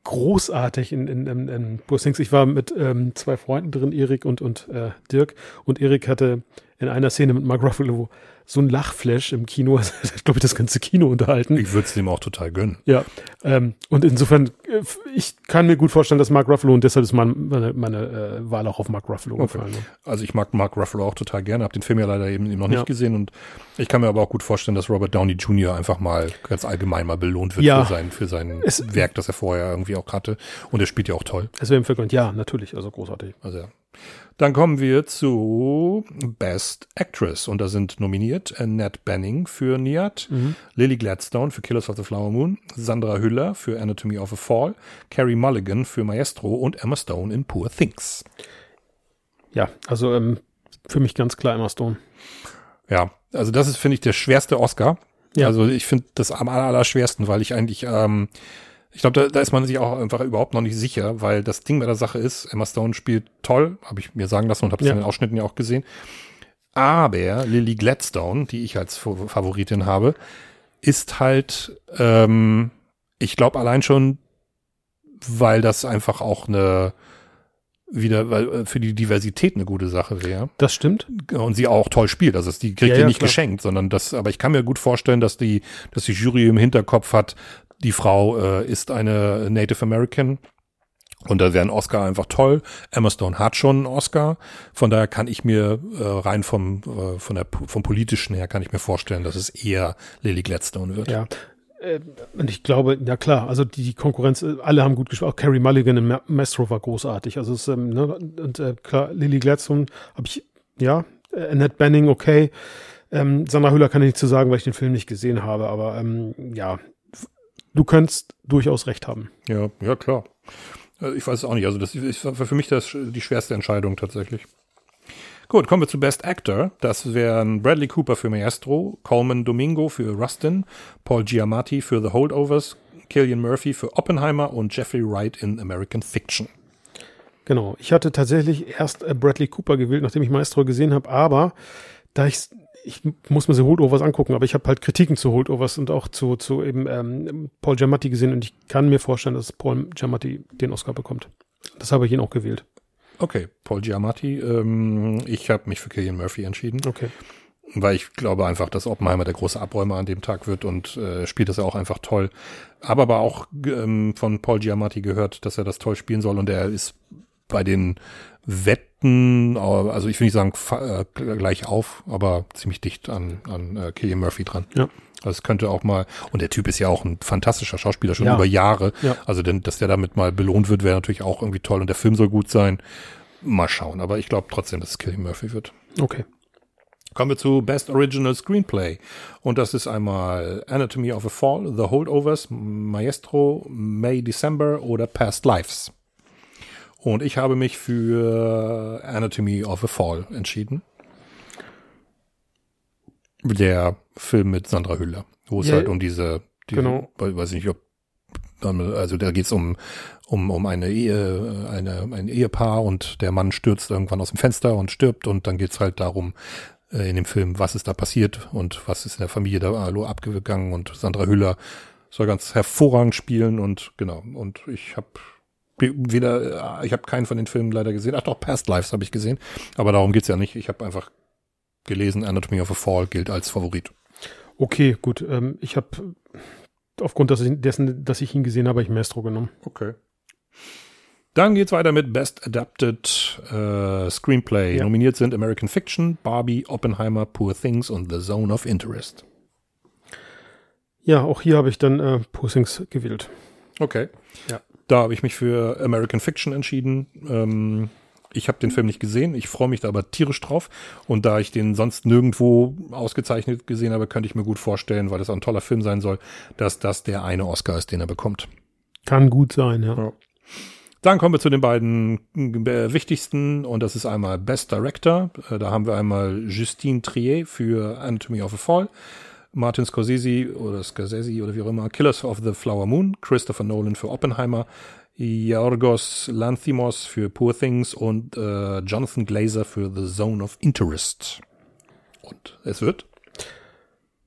großartig in, in, in, in Poor Things. Ich war mit ähm, zwei Freunden drin, Erik und, und äh, Dirk. Und Erik hatte in einer Szene mit Mark Ruffalo so ein Lachflash im Kino. (laughs) Also, hat, glaube ich, das ganze Kino unterhalten. Ich würde es ihm auch total gönnen. Ja, ähm, und insofern, äh, ich kann mir gut vorstellen, dass Mark Ruffalo und deshalb ist mein, meine, meine äh, Wahl auch auf Mark Ruffalo Okay. gefallen. Ne? Also ich mag Mark Ruffalo auch total gerne, habe den Film ja leider eben noch nicht Ja. gesehen und ich kann mir aber auch gut vorstellen, dass Robert Downey Jr. einfach mal ganz allgemein mal belohnt wird Ja. für sein, für sein Es- Werk, das er vorher irgendwie auch hatte. Und er spielt ja auch toll. Es wäre ihm vergönnt. Ja, natürlich, also großartig. Also ja. Dann kommen wir zu Best Actress und da sind nominiert Annette Benning für Niat, Lily Gladstone für Killers of the Flower Moon, Sandra Hüller für Anatomy of a Fall, Carrie Mulligan für Maestro und Emma Stone in Poor Things. Ja, also ähm, für mich ganz klar Emma Stone. Ja, also das ist, finde ich, der schwerste Oscar. Ja. Also ich finde das am aller, aller schwersten, weil ich eigentlich, ähm, ich glaube, da, da ist man sich auch einfach überhaupt noch nicht sicher, weil das Ding bei der Sache ist, Emma Stone spielt toll, habe ich mir sagen lassen und habe es Ja. in den Ausschnitten ja auch gesehen. Aber Lily Gladstone, die ich als Fa- Favoritin habe, ist halt, ähm, ich glaube allein schon, weil das einfach auch eine wieder, weil äh, für die Diversität eine gute Sache wäre Das stimmt. und sie auch toll spielt. Also die kriegt Ja, die ja, nicht klar. geschenkt, sondern das, aber ich kann mir gut vorstellen, dass die, dass die Jury im Hinterkopf hat, die Frau äh, ist eine Native American. Und da wäre ein Oscar einfach toll. Emma Stone hat schon einen Oscar. Von daher kann ich mir äh, rein vom, äh, von der, vom politischen her kann ich mir vorstellen, dass es eher Lily Gladstone wird. Ja. Äh, Und ich glaube, ja klar, also die, Konkurrenz, äh, alle haben gut gespielt. Auch Carrie Mulligan in Ma- Maestro war großartig. Also es, ähm, ne, und äh, klar, Lily Gladstone habe ich, ja, äh, Annette Benning, okay. Ähm, Sandra Hüller kann ich nicht zu sagen, weil ich den Film nicht gesehen habe, aber ähm, ja, du könntest durchaus recht haben. Ja, ja, klar. Äh, Ich weiß es auch nicht. Also das ist für mich das die schwerste Entscheidung tatsächlich. Gut, kommen wir zu Best Actor. Das wären Bradley Cooper für Maestro, Coleman Domingo für Rustin, Paul Giamatti für The Holdovers, Killian Murphy für Oppenheimer und Jeffrey Wright in American Fiction. Genau. Ich hatte tatsächlich erst äh, Bradley Cooper gewählt, nachdem ich Maestro gesehen habe, aber da ich ich muss mir so Holdovers angucken, aber ich habe halt Kritiken zu Holdovers und auch zu, zu eben ähm, Paul Giamatti gesehen und ich kann mir vorstellen, dass Paul Giamatti den Oscar bekommt. Das habe ich ihn auch gewählt. Okay, Paul Giamatti. Ähm, ich habe mich für Killian Murphy entschieden, Okay. weil ich glaube einfach, dass Oppenheimer der große Abräumer an dem Tag wird und äh, spielt das ja auch einfach toll. Aber aber auch ähm, von Paul Giamatti gehört, dass er das toll spielen soll und er ist bei den Wetten, äh, also ich will nicht sagen äh, gleich auf, aber ziemlich dicht an, an äh, Killian Murphy dran. Ja. Also es könnte auch mal, und der Typ ist ja auch ein fantastischer Schauspieler, schon Ja. über Jahre. Ja. Also denn, dass der damit mal belohnt wird, wäre natürlich auch irgendwie toll und der Film soll gut sein. Mal schauen, aber ich glaube trotzdem, dass es Killian Murphy wird. Okay. Kommen wir zu Best Original Screenplay. Und das ist einmal Anatomy of a Fall, The Holdovers, Maestro, May December oder Past Lives. Und ich habe mich für Anatomy of a Fall entschieden. Der Film mit Sandra Hüller, wo es Ja, halt um diese, diese genau. we- weiß ich nicht, ob also da geht's um um um eine Ehe, eine ein Ehepaar und der Mann stürzt irgendwann aus dem Fenster und stirbt und dann geht's halt darum äh, in dem Film, was ist da passiert und was ist in der Familie da hallo abgegangen und Sandra Hüller soll ganz hervorragend spielen und genau und ich habe weder ich habe keinen von den Filmen leider gesehen. Ach doch, Past Lives habe ich gesehen, aber darum geht's ja nicht. Ich habe einfach gelesen, Anatomy of a Fall gilt als Favorit. Okay, gut. Ähm, ich habe aufgrund dessen, dass ich ihn gesehen habe, ich Maestro genommen. Okay. Dann geht's weiter mit Best Adapted äh, Screenplay. Ja. Nominiert sind American Fiction, Barbie, Oppenheimer, Poor Things und The Zone of Interest. Ja, auch hier habe ich dann äh, Poor Things gewählt. Okay. Ja. Da habe ich mich für American Fiction entschieden. Ähm, ich habe den Film nicht gesehen, ich freue mich da aber tierisch drauf. Und da ich den sonst nirgendwo ausgezeichnet gesehen habe, könnte ich mir gut vorstellen, weil das auch ein toller Film sein soll, dass das der eine Oscar ist, den er bekommt. Kann gut sein, ja. ja. Dann kommen wir zu den beiden äh, wichtigsten und das ist einmal Best Director. Äh, da haben wir einmal Justine Trier für Anatomy of a Fall, Martin Scorsese oder Scorsese oder wie auch immer, Killers of the Flower Moon, Christopher Nolan für Oppenheimer, Yorgos Lanthimos für Poor Things und äh, Jonathan Glazer für The Zone of Interest. Und es wird?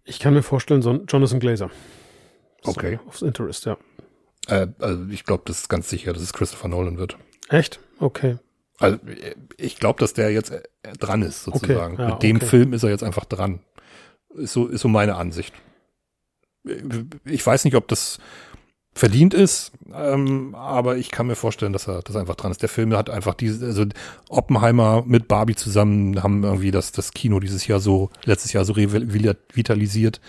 Ich kann mir vorstellen, so Jonathan Glazer. Okay. Of Interest, ja. Äh, also ich glaube, das ist ganz sicher, dass es Christopher Nolan wird. Echt? Okay. Also ich glaube, dass der jetzt äh, dran ist, sozusagen. Okay, ja, Mit dem okay. Film ist er jetzt einfach dran. Ist so, ist so meine Ansicht. Ich weiß nicht, ob das verdient ist, ähm, aber ich kann mir vorstellen, dass er das einfach dran ist. Der Film hat einfach diese, also Oppenheimer mit Barbie zusammen haben irgendwie das, das Kino dieses Jahr so, letztes Jahr so revitalisiert.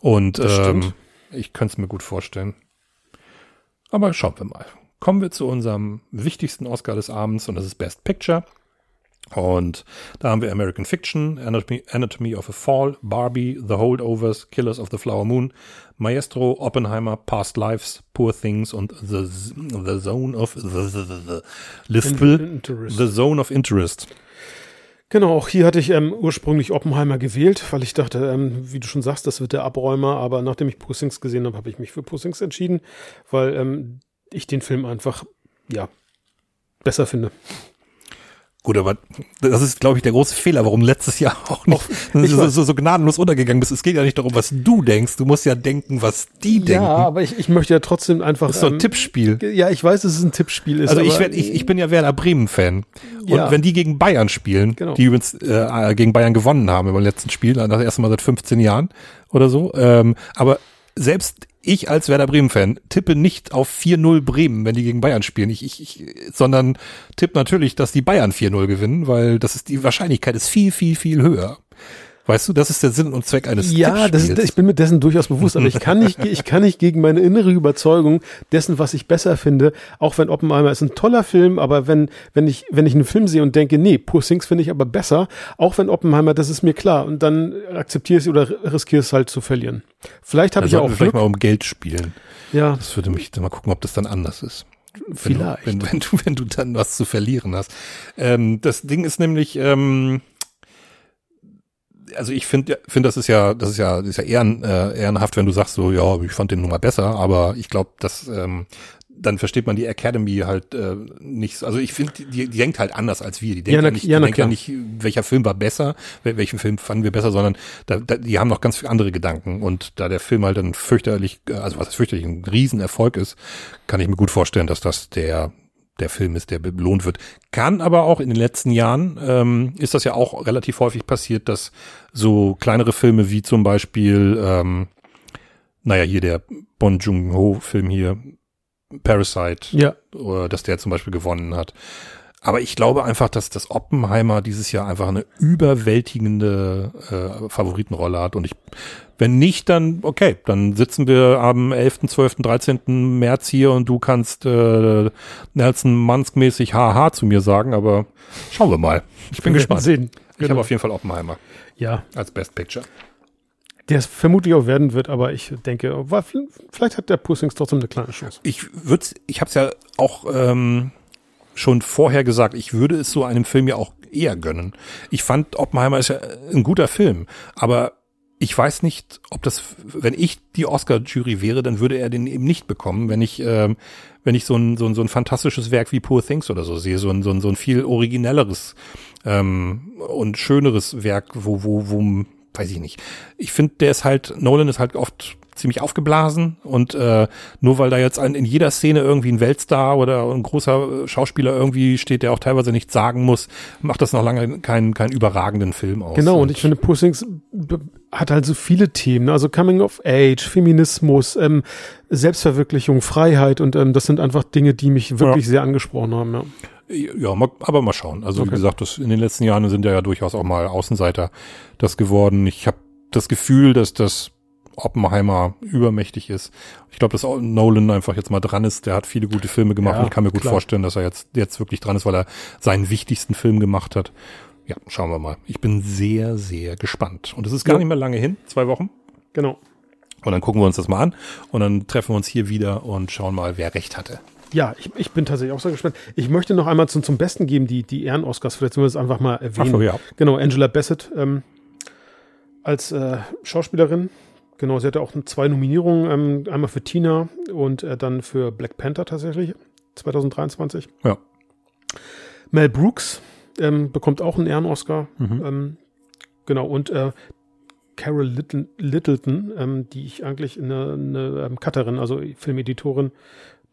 Und ähm, ich könnte es mir gut vorstellen. Aber schauen wir mal. Kommen wir zu unserem wichtigsten Oscar des Abends und das ist Best Picture. Und da haben wir American Fiction, Anatomy, Anatomy of a Fall, Barbie, The Holdovers, Killers of the Flower Moon, Maestro, Oppenheimer, Past Lives, Poor Things und The, the Zone of the, the, the, Lispel, The Zone of Interest. Genau, auch hier hatte ich ähm, ursprünglich Oppenheimer gewählt, weil ich dachte, ähm, wie du schon sagst, das wird der Abräumer, aber nachdem ich Pussings gesehen habe, habe ich mich für Pussings entschieden, weil ähm, ich den Film einfach, ja, besser finde. Gut, aber das ist, glaube ich, der große Fehler, warum letztes Jahr (laughs) auch nicht so, so, so, gnadenlos untergegangen bist. Es geht ja nicht darum, was du denkst. Du musst ja denken, was die ja, denken. Ja, aber ich, ich möchte ja trotzdem einfach. Das ist so ein ähm, Tippspiel. Ja, ich weiß, dass es ein Tippspiel ist. Also ich, werd, ich, ich bin ja Werder Bremen-Fan. Und ja. wenn die gegen Bayern spielen, genau. die übrigens äh, gegen Bayern gewonnen haben im letzten Spiel, das erste Mal seit 15 Jahren oder so, ähm, aber selbst ich als Werder Bremen-Fan tippe nicht auf 4-0 Bremen, wenn die gegen Bayern spielen, ich, ich, ich, sondern tippe natürlich, dass die Bayern 4-0 gewinnen, weil das ist die Wahrscheinlichkeit ist viel, viel, viel höher. Weißt du, das ist der Sinn und Zweck eines Ja, das ist, ich bin mir dessen durchaus bewusst, aber ich kann nicht, ich kann nicht gegen meine innere Überzeugung dessen, was ich besser finde, auch wenn Oppenheimer ist ein toller Film, aber wenn, wenn ich, wenn ich einen Film sehe und denke, nee, Poor Things finde ich aber besser, auch wenn Oppenheimer, das ist mir klar, und dann akzeptiere ich es oder riskiere es halt zu verlieren. Vielleicht habe ich ja auch vielleicht mal um Geld spielen. Ja. Das würde mich mal gucken, ob das dann anders ist. Vielleicht. Wenn du, wenn, wenn, du, wenn du dann was zu verlieren hast. Ähm, das Ding ist nämlich, ähm, also ich finde, finde das ist ja, das ist ja, das ist ja ehren, äh, ehrenhaft, wenn du sagst so, ja, ich fand den nun mal besser, aber ich glaube, dass ähm, dann versteht man die Academy halt äh, nicht. Also ich finde, die, die denkt halt anders als wir. Die denkt ja, na, nicht, die ja, denkt ja nicht, welcher Film war besser, welchen Film fanden wir besser, sondern da, da, die haben noch ganz viele andere Gedanken. Und da der Film halt dann fürchterlich, also was fürchterlich ein Riesenerfolg ist, kann ich mir gut vorstellen, dass das der der Film ist, der belohnt wird. Kann aber auch in den letzten Jahren, ähm, ist das ja auch relativ häufig passiert, dass so kleinere Filme wie zum Beispiel, ähm, naja, hier der Bon Joon-ho-Film hier, Parasite, ja. oder dass der zum Beispiel gewonnen hat. Aber ich glaube einfach, dass das Oppenheimer dieses Jahr einfach eine überwältigende äh, Favoritenrolle hat. Und ich, wenn nicht, dann okay, dann sitzen wir am 11., 12., 13. März hier und du kannst äh, Nelson Mansk-mäßig haha zu mir sagen, aber schauen wir mal. Ich bin gespannt. Sehen. Ich genau. habe auf jeden Fall Oppenheimer. Ja. Als Best Picture. Der es vermutlich auch werden wird, aber ich denke, vielleicht hat der Pussings trotzdem eine kleine Chance. Ich würde, ich habe es ja auch ähm, schon vorher gesagt, ich würde es so einem Film ja auch eher gönnen. Ich fand Oppenheimer ist ja ein guter Film, aber ich weiß nicht, ob das, wenn ich die Oscar-Jury wäre, dann würde er den eben nicht bekommen, wenn ich, ähm, wenn ich so ein, so ein, so ein fantastisches Werk wie Poor Things oder so sehe, so ein, so ein, so ein viel originelleres ähm, und schöneres Werk, wo, wo, wo, weiß ich nicht. Ich finde, der ist halt, Nolan ist halt oft ziemlich aufgeblasen und äh, nur weil da jetzt ein, in jeder Szene irgendwie ein Weltstar oder ein großer Schauspieler irgendwie steht, der auch teilweise nichts sagen muss, macht das noch lange keinen keinen überragenden Film aus. Genau, und ich finde, Puss Things b- hat halt so viele Themen, ne? also Coming of Age, Feminismus, ähm, Selbstverwirklichung, Freiheit und ähm, das sind einfach Dinge, die mich wirklich sehr angesprochen haben. Ja. Ja, mal, aber mal schauen. Also wie Okay. gesagt, das, in den letzten Jahren sind ja, ja durchaus auch mal Außenseiter das geworden. Ich habe das Gefühl, dass das Oppenheimer übermächtig ist. Ich glaube, dass Nolan einfach jetzt mal dran ist. Der hat viele gute Filme gemacht Ja, und ich kann mir gut klar. vorstellen, dass er jetzt, jetzt wirklich dran ist, weil er seinen wichtigsten Film gemacht hat. Ja, schauen wir mal. Ich bin sehr, sehr gespannt. Und es ist gar Ja. nicht mehr lange hin, zwei Wochen. Genau. Und dann gucken wir uns das mal an und dann treffen wir uns hier wieder und schauen mal, wer recht hatte. Ja, ich, ich bin tatsächlich auch sehr gespannt. Ich möchte noch einmal zum, zum Besten geben, die, die Ehren-Oscars, vielleicht sollen wir das einfach mal erwähnen. Ach so, ja. Genau, Angela Bassett ähm, als äh, Schauspielerin. Genau, sie hatte auch zwei Nominierungen, ähm, einmal für Tina und äh, dann für Black Panther tatsächlich, 2023. Ja. Mel Brooks ähm, bekommt auch einen Ehren-Oscar. Mhm. Ähm, genau, und äh, Carol Little, Littleton, ähm, die ich eigentlich eine, eine ähm, Cutterin, also Filmeditorin,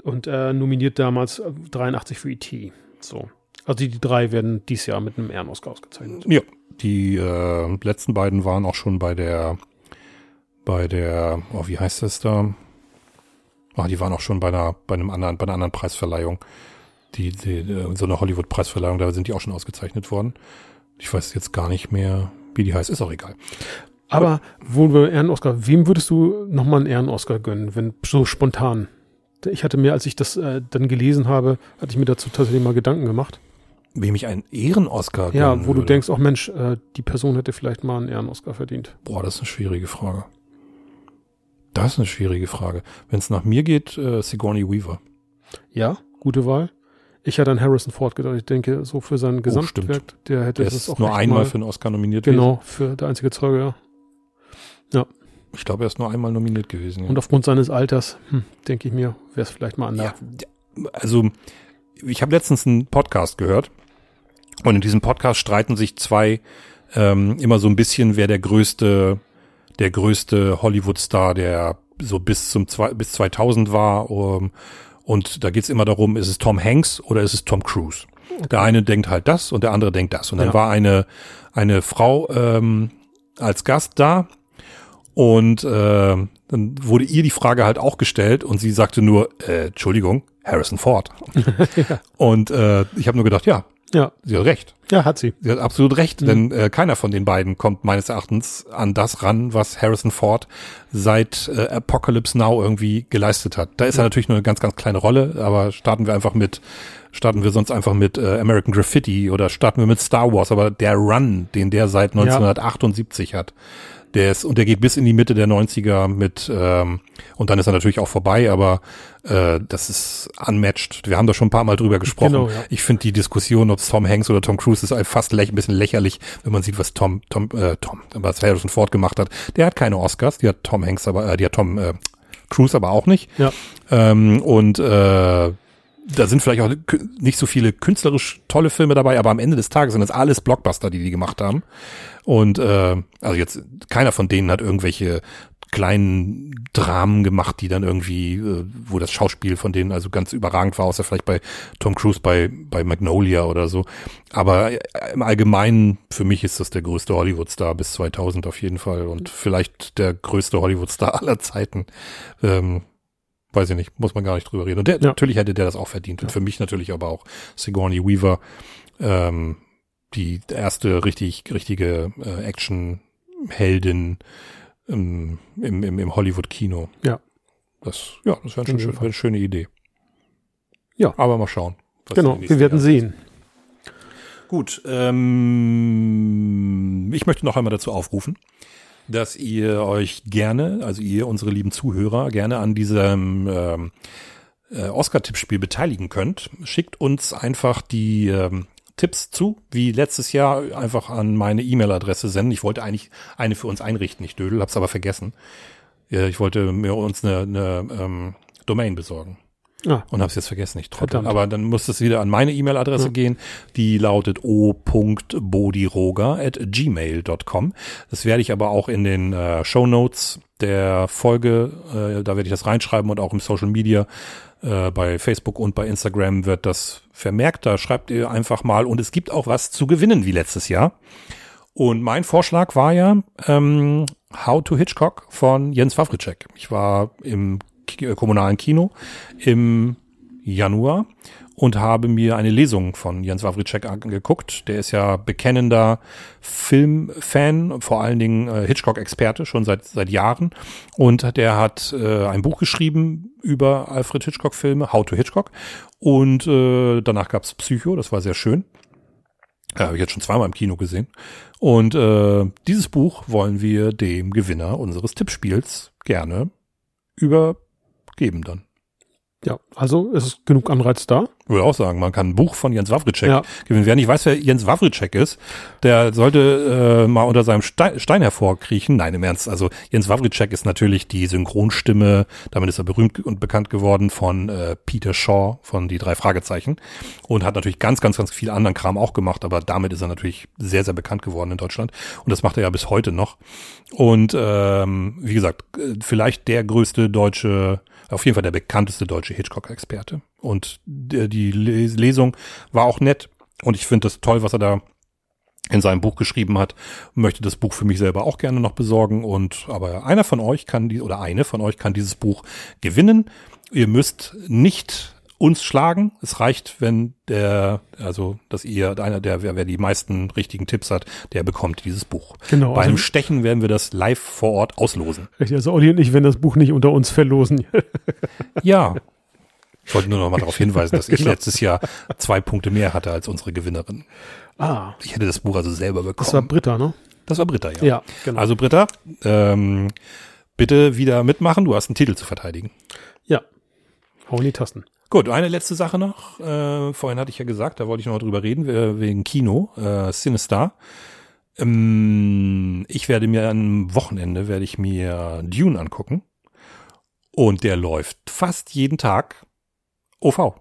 und äh, nominiert damals äh, 83 für E.T. So. Also die, die drei werden dieses Jahr mit einem Ehren-Oscar ausgezeichnet. Ja, die äh, letzten beiden waren auch schon bei der, bei der, oh, wie heißt das da? Ah, die waren auch schon bei einer, bei einem anderen, bei einer anderen Preisverleihung. Die, die, äh, so eine Hollywood-Preisverleihung, da sind die auch schon ausgezeichnet worden. Ich weiß jetzt gar nicht mehr, wie die heißt, ist auch egal. Aber wo wir Ehren-Oscar, wem würdest du nochmal einen Ehren-Oscar gönnen, wenn so spontan? Ich hatte mir, als ich das äh, dann gelesen habe, hatte ich mir dazu tatsächlich mal Gedanken gemacht. Wem ich einen Ehren-Oscar Ja, wo du würde. denkst, auch Mensch, äh, die Person hätte vielleicht mal einen Ehren-Oscar verdient. Boah, das ist eine schwierige Frage. Das ist eine schwierige Frage. Wenn es nach mir geht, äh, Sigourney Weaver. Ja, gute Wahl. Ich hatte an Harrison Ford gedacht. Ich denke, so für sein Gesamtwerk, stimmt. der hätte Der das ist auch nur einmal mal, für einen Oscar nominiert gewesen. Genau, für der einzige Zeuge, ja. Ich glaube, er ist nur einmal nominiert gewesen. Ja. Und aufgrund seines Alters, hm, denke ich mir, wäre es vielleicht mal anders. Ja, also ich habe letztens einen Podcast gehört und in diesem Podcast streiten sich zwei ähm, immer so ein bisschen, wer der größte, der größte Hollywood-Star, der so bis zum zwei, bis 2000 war. Um, und da geht's immer darum, ist es Tom Hanks oder ist es Tom Cruise? Der eine denkt halt das und der andere denkt das. Und dann Ja. war eine eine Frau ähm, als Gast da und äh, dann wurde ihr die Frage halt auch gestellt und sie sagte nur, äh, Entschuldigung, Harrison Ford. (laughs) Und äh, ich habe nur gedacht, ja, Ja, sie hat recht. Ja, hat sie. Sie hat absolut recht, Mhm. denn äh, keiner von den beiden kommt meines Erachtens an das ran, was Harrison Ford seit äh, Apocalypse Now irgendwie geleistet hat. Da ist er natürlich nur eine ganz, ganz kleine Rolle, aber starten wir einfach mit, starten wir sonst einfach mit äh, American Graffiti oder starten wir mit Star Wars, aber der Run, den der seit 1978 hat, der ist, und der geht bis in die Mitte der 90er mit, ähm, und dann ist er natürlich auch vorbei, aber äh, das ist unmatched. Wir haben da schon ein paar Mal drüber gesprochen. Genau, ja. Ich finde die Diskussion, ob es Tom Hanks oder Tom Cruise ist, fast ein bisschen lächerlich, wenn man sieht, was Tom, Tom, äh, Tom, was Harrison Ford gemacht hat. Der hat keine Oscars, die hat Tom Hanks, aber äh, die hat Tom äh, Cruise aber auch nicht. Ja. Ähm, und äh, da sind vielleicht auch nicht so viele künstlerisch tolle Filme dabei, aber am Ende des Tages sind das alles Blockbuster, die die gemacht haben. Und äh, also jetzt keiner von denen hat irgendwelche kleinen Dramen gemacht, die dann irgendwie, äh, wo das Schauspiel von denen also ganz überragend war, außer vielleicht bei Tom Cruise bei bei Magnolia oder so. Aber äh, im Allgemeinen für mich ist das der größte Hollywood-Star bis 2000 auf jeden Fall und vielleicht der größte Hollywood-Star (laughs) aller Zeiten. Ähm, weiß ich nicht, muss man gar nicht drüber reden. Und der, Ja. natürlich hätte der das auch verdient. Und für mich natürlich aber auch Sigourney Weaver, ähm, die erste richtig, richtige äh, Action-Heldin im, im, im, im Hollywood-Kino. Ja. Das, ja, das wäre Fall. wäre eine schöne Idee. Ja. Aber mal schauen. Genau, wir werden Jahren- sehen. Gut, ähm, ich möchte noch einmal dazu aufrufen, dass ihr euch gerne, also ihr, unsere lieben Zuhörer, gerne an diesem ähm, äh, Oscar-Tippspiel beteiligen könnt. Schickt uns einfach die ähm, Tipps zu, wie letztes Jahr, einfach an meine E-Mail-Adresse senden. Ich wollte eigentlich eine für uns einrichten, ich dödel, hab's aber vergessen. Ja, ich wollte mir uns eine, eine ähm, Domain besorgen. Ah, Und hab's jetzt vergessen, ich trottel. Aber dann muss es wieder an meine E-Mail-Adresse Ja. gehen. Die lautet o.bodiroga at gmail.com. Das werde ich aber auch in den äh, Show Notes der Folge, äh, da werde ich das reinschreiben und auch im Social Media, äh, bei Facebook und bei Instagram wird das vermerkt. Da schreibt ihr einfach mal und es gibt auch was zu gewinnen wie letztes Jahr. Und mein Vorschlag war ja ähm, How to Hitchcock von Jens Wawritschek. Ich war im kommunalen Kino im Januar und habe mir eine Lesung von Jens Wawritschek angeguckt. Der ist ja bekennender Filmfan, vor allen Dingen äh, Hitchcock-Experte, schon seit, seit Jahren. Und der hat äh, ein Buch geschrieben über Alfred Hitchcock-Filme, How to Hitchcock. Und äh, danach gab's Psycho, das war sehr schön. Ja, habe ich jetzt schon zweimal im Kino gesehen. Und äh, dieses Buch wollen wir dem Gewinner unseres Tippspiels gerne übergeben dann. Ja, also es ist genug Anreiz da. Würde auch sagen, man kann ein Buch von Jens Wawritschek Ja. gewinnen. Wer nicht weiß, wer Jens Wawritschek ist, der sollte äh, mal unter seinem Stein, Stein hervorkriechen. Nein, im Ernst. Also Jens Wawritschek ist natürlich die Synchronstimme, damit ist er berühmt und bekannt geworden von äh, Peter Shaw von Die drei Fragezeichen und hat natürlich ganz, ganz, ganz viel anderen Kram auch gemacht, aber damit ist er natürlich sehr, sehr bekannt geworden in Deutschland und das macht er ja bis heute noch. Und ähm, wie gesagt, äh, vielleicht der größte deutsche auf jeden Fall der bekannteste deutsche Hitchcock-Experte. Und die die Les- Lesung war auch nett. Und ich finde das toll, was er da in seinem Buch geschrieben hat. Möchte das Buch für mich selber auch gerne noch besorgen. Und aber einer von euch kann die oder eine von euch kann dieses Buch gewinnen. Ihr müsst nicht uns schlagen. Es reicht, wenn der, also, dass ihr, einer der, wer, wer die meisten richtigen Tipps hat, der bekommt dieses Buch. Genau, Beim also- Stechen werden wir das live vor Ort auslosen. Richtig, also Olli und ich werden das Buch nicht unter uns verlosen. (laughs) Ja. Ich wollte nur noch mal darauf hinweisen, dass ich Genau. letztes Jahr zwei Punkte mehr hatte als unsere Gewinnerin. ah, Ich hätte das Buch also selber bekommen. das war Britta, ne? Das war Britta, ja. Ja, genau. Also Britta, ähm, bitte wieder mitmachen. Du hast einen Titel zu verteidigen. Ja. Hau in die Tasten. Gut, eine letzte Sache noch. Äh, vorhin hatte ich ja gesagt, da wollte ich noch mal drüber reden, äh, wegen Kino, äh, Cinestar. Ähm, ich werde mir am Wochenende, werde ich mir Dune angucken. Und der läuft fast jeden Tag OV.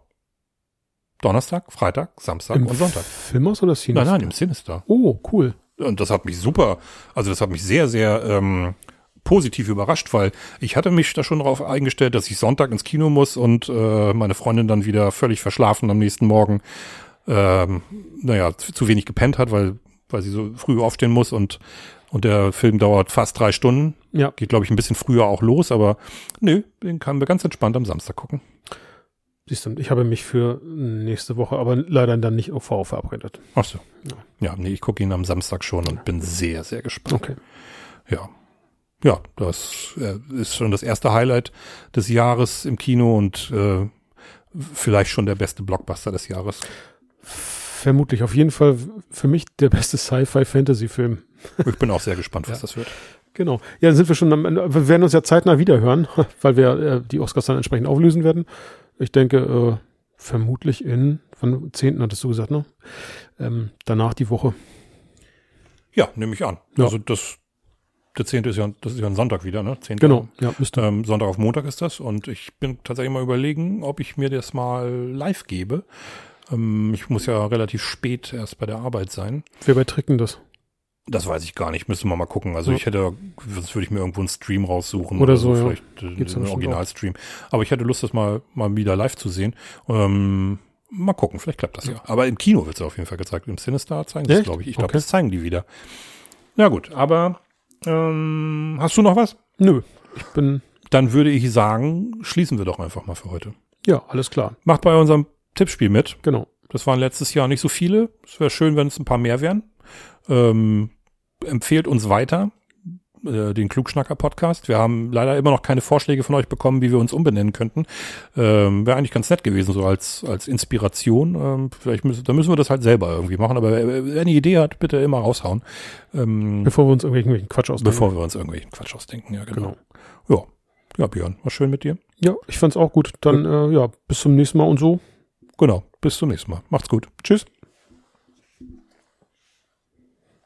Donnerstag, Freitag, Samstag Im und Sonntag. Filmhaus oder Cine? Nein, nein, im Cinestar. Oh, cool. Und das hat mich super, also das hat mich sehr, sehr ähm, positiv überrascht, weil ich hatte mich da schon darauf eingestellt, dass ich Sonntag ins Kino muss und äh, meine Freundin dann wieder völlig verschlafen am nächsten Morgen, ähm, naja, zu, zu wenig gepennt hat, weil, weil sie so früh aufstehen muss und, und der Film dauert fast drei Stunden. Ja. Geht, glaube ich, ein bisschen früher auch los, aber nö, den können wir ganz entspannt am Samstag gucken. Siehst du, ich habe mich für nächste Woche aber leider dann nicht auf V verabredet. Ach so. Ja, nee, ich gucke ihn am Samstag schon und bin sehr, sehr gespannt. Okay. Ja. Ja, das äh, ist schon das erste Highlight des Jahres im Kino und äh, vielleicht schon der beste Blockbuster des Jahres. Vermutlich auf jeden Fall für mich der beste Sci-Fi-Fantasy-Film. Ich bin auch sehr gespannt, was Ja. das wird. Genau. Ja, dann sind wir schon am Ende. Wir werden uns ja zeitnah wieder hören, (laughs) weil wir äh, die Oscars dann entsprechend auflösen werden. Ich denke, äh, vermutlich in, von 10. hattest du gesagt, ne? Ähm, danach die Woche. Ja, nehme ich an. Ja. Also das, der zehnte ist ja, das ist ja ein Sonntag wieder, ne? 10. Genau, ja, müsste. Ähm, Sonntag auf Montag ist das und ich bin tatsächlich mal überlegen, ob ich mir das mal live gebe. Ähm, ich muss ja relativ spät erst bei der Arbeit sein. Wer bei Tricken das? Das weiß ich gar nicht, müsste man mal gucken. Also Ja. ich hätte, sonst würde ich mir irgendwo einen Stream raussuchen. Oder so, ja. Vielleicht Gibt's einen Originalstream. Aber ich hätte Lust, das mal, mal wieder live zu sehen. Ähm, mal gucken, vielleicht klappt das ja. Aber im Kino wird es auf jeden Fall gezeigt. Im Cinestar zeigen sie es, glaube ich. Ich glaube, Okay. das zeigen die wieder. Na gut, aber ähm, hast du noch was? Nö, ich bin, Dann würde ich sagen, schließen wir doch einfach mal für heute. ja, alles klar. Macht bei unserem Tippspiel mit. Genau. Das waren letztes Jahr nicht so viele. Es wäre schön, wenn es ein paar mehr wären. Ähm, empfehlt uns weiter, äh, den Klugschnacker-Podcast. Wir haben leider immer noch keine Vorschläge von euch bekommen, wie wir uns umbenennen könnten. Ähm, wäre eigentlich ganz nett gewesen, so als, als Inspiration. Ähm, vielleicht müssen, da müssen wir das halt selber irgendwie machen. Aber wer, wer eine Idee hat, bitte immer raushauen. Ähm, Bevor wir uns irgendwelchen Quatsch ausdenken. bevor wir uns irgendwelchen Quatsch ausdenken. Ja, genau. Genau. Ja. ja, Björn, war schön mit dir. Ja, ich fand's auch gut. Dann, äh, ja, bis zum nächsten Mal und so. Genau. Bis zum nächsten Mal. Macht's gut. Tschüss.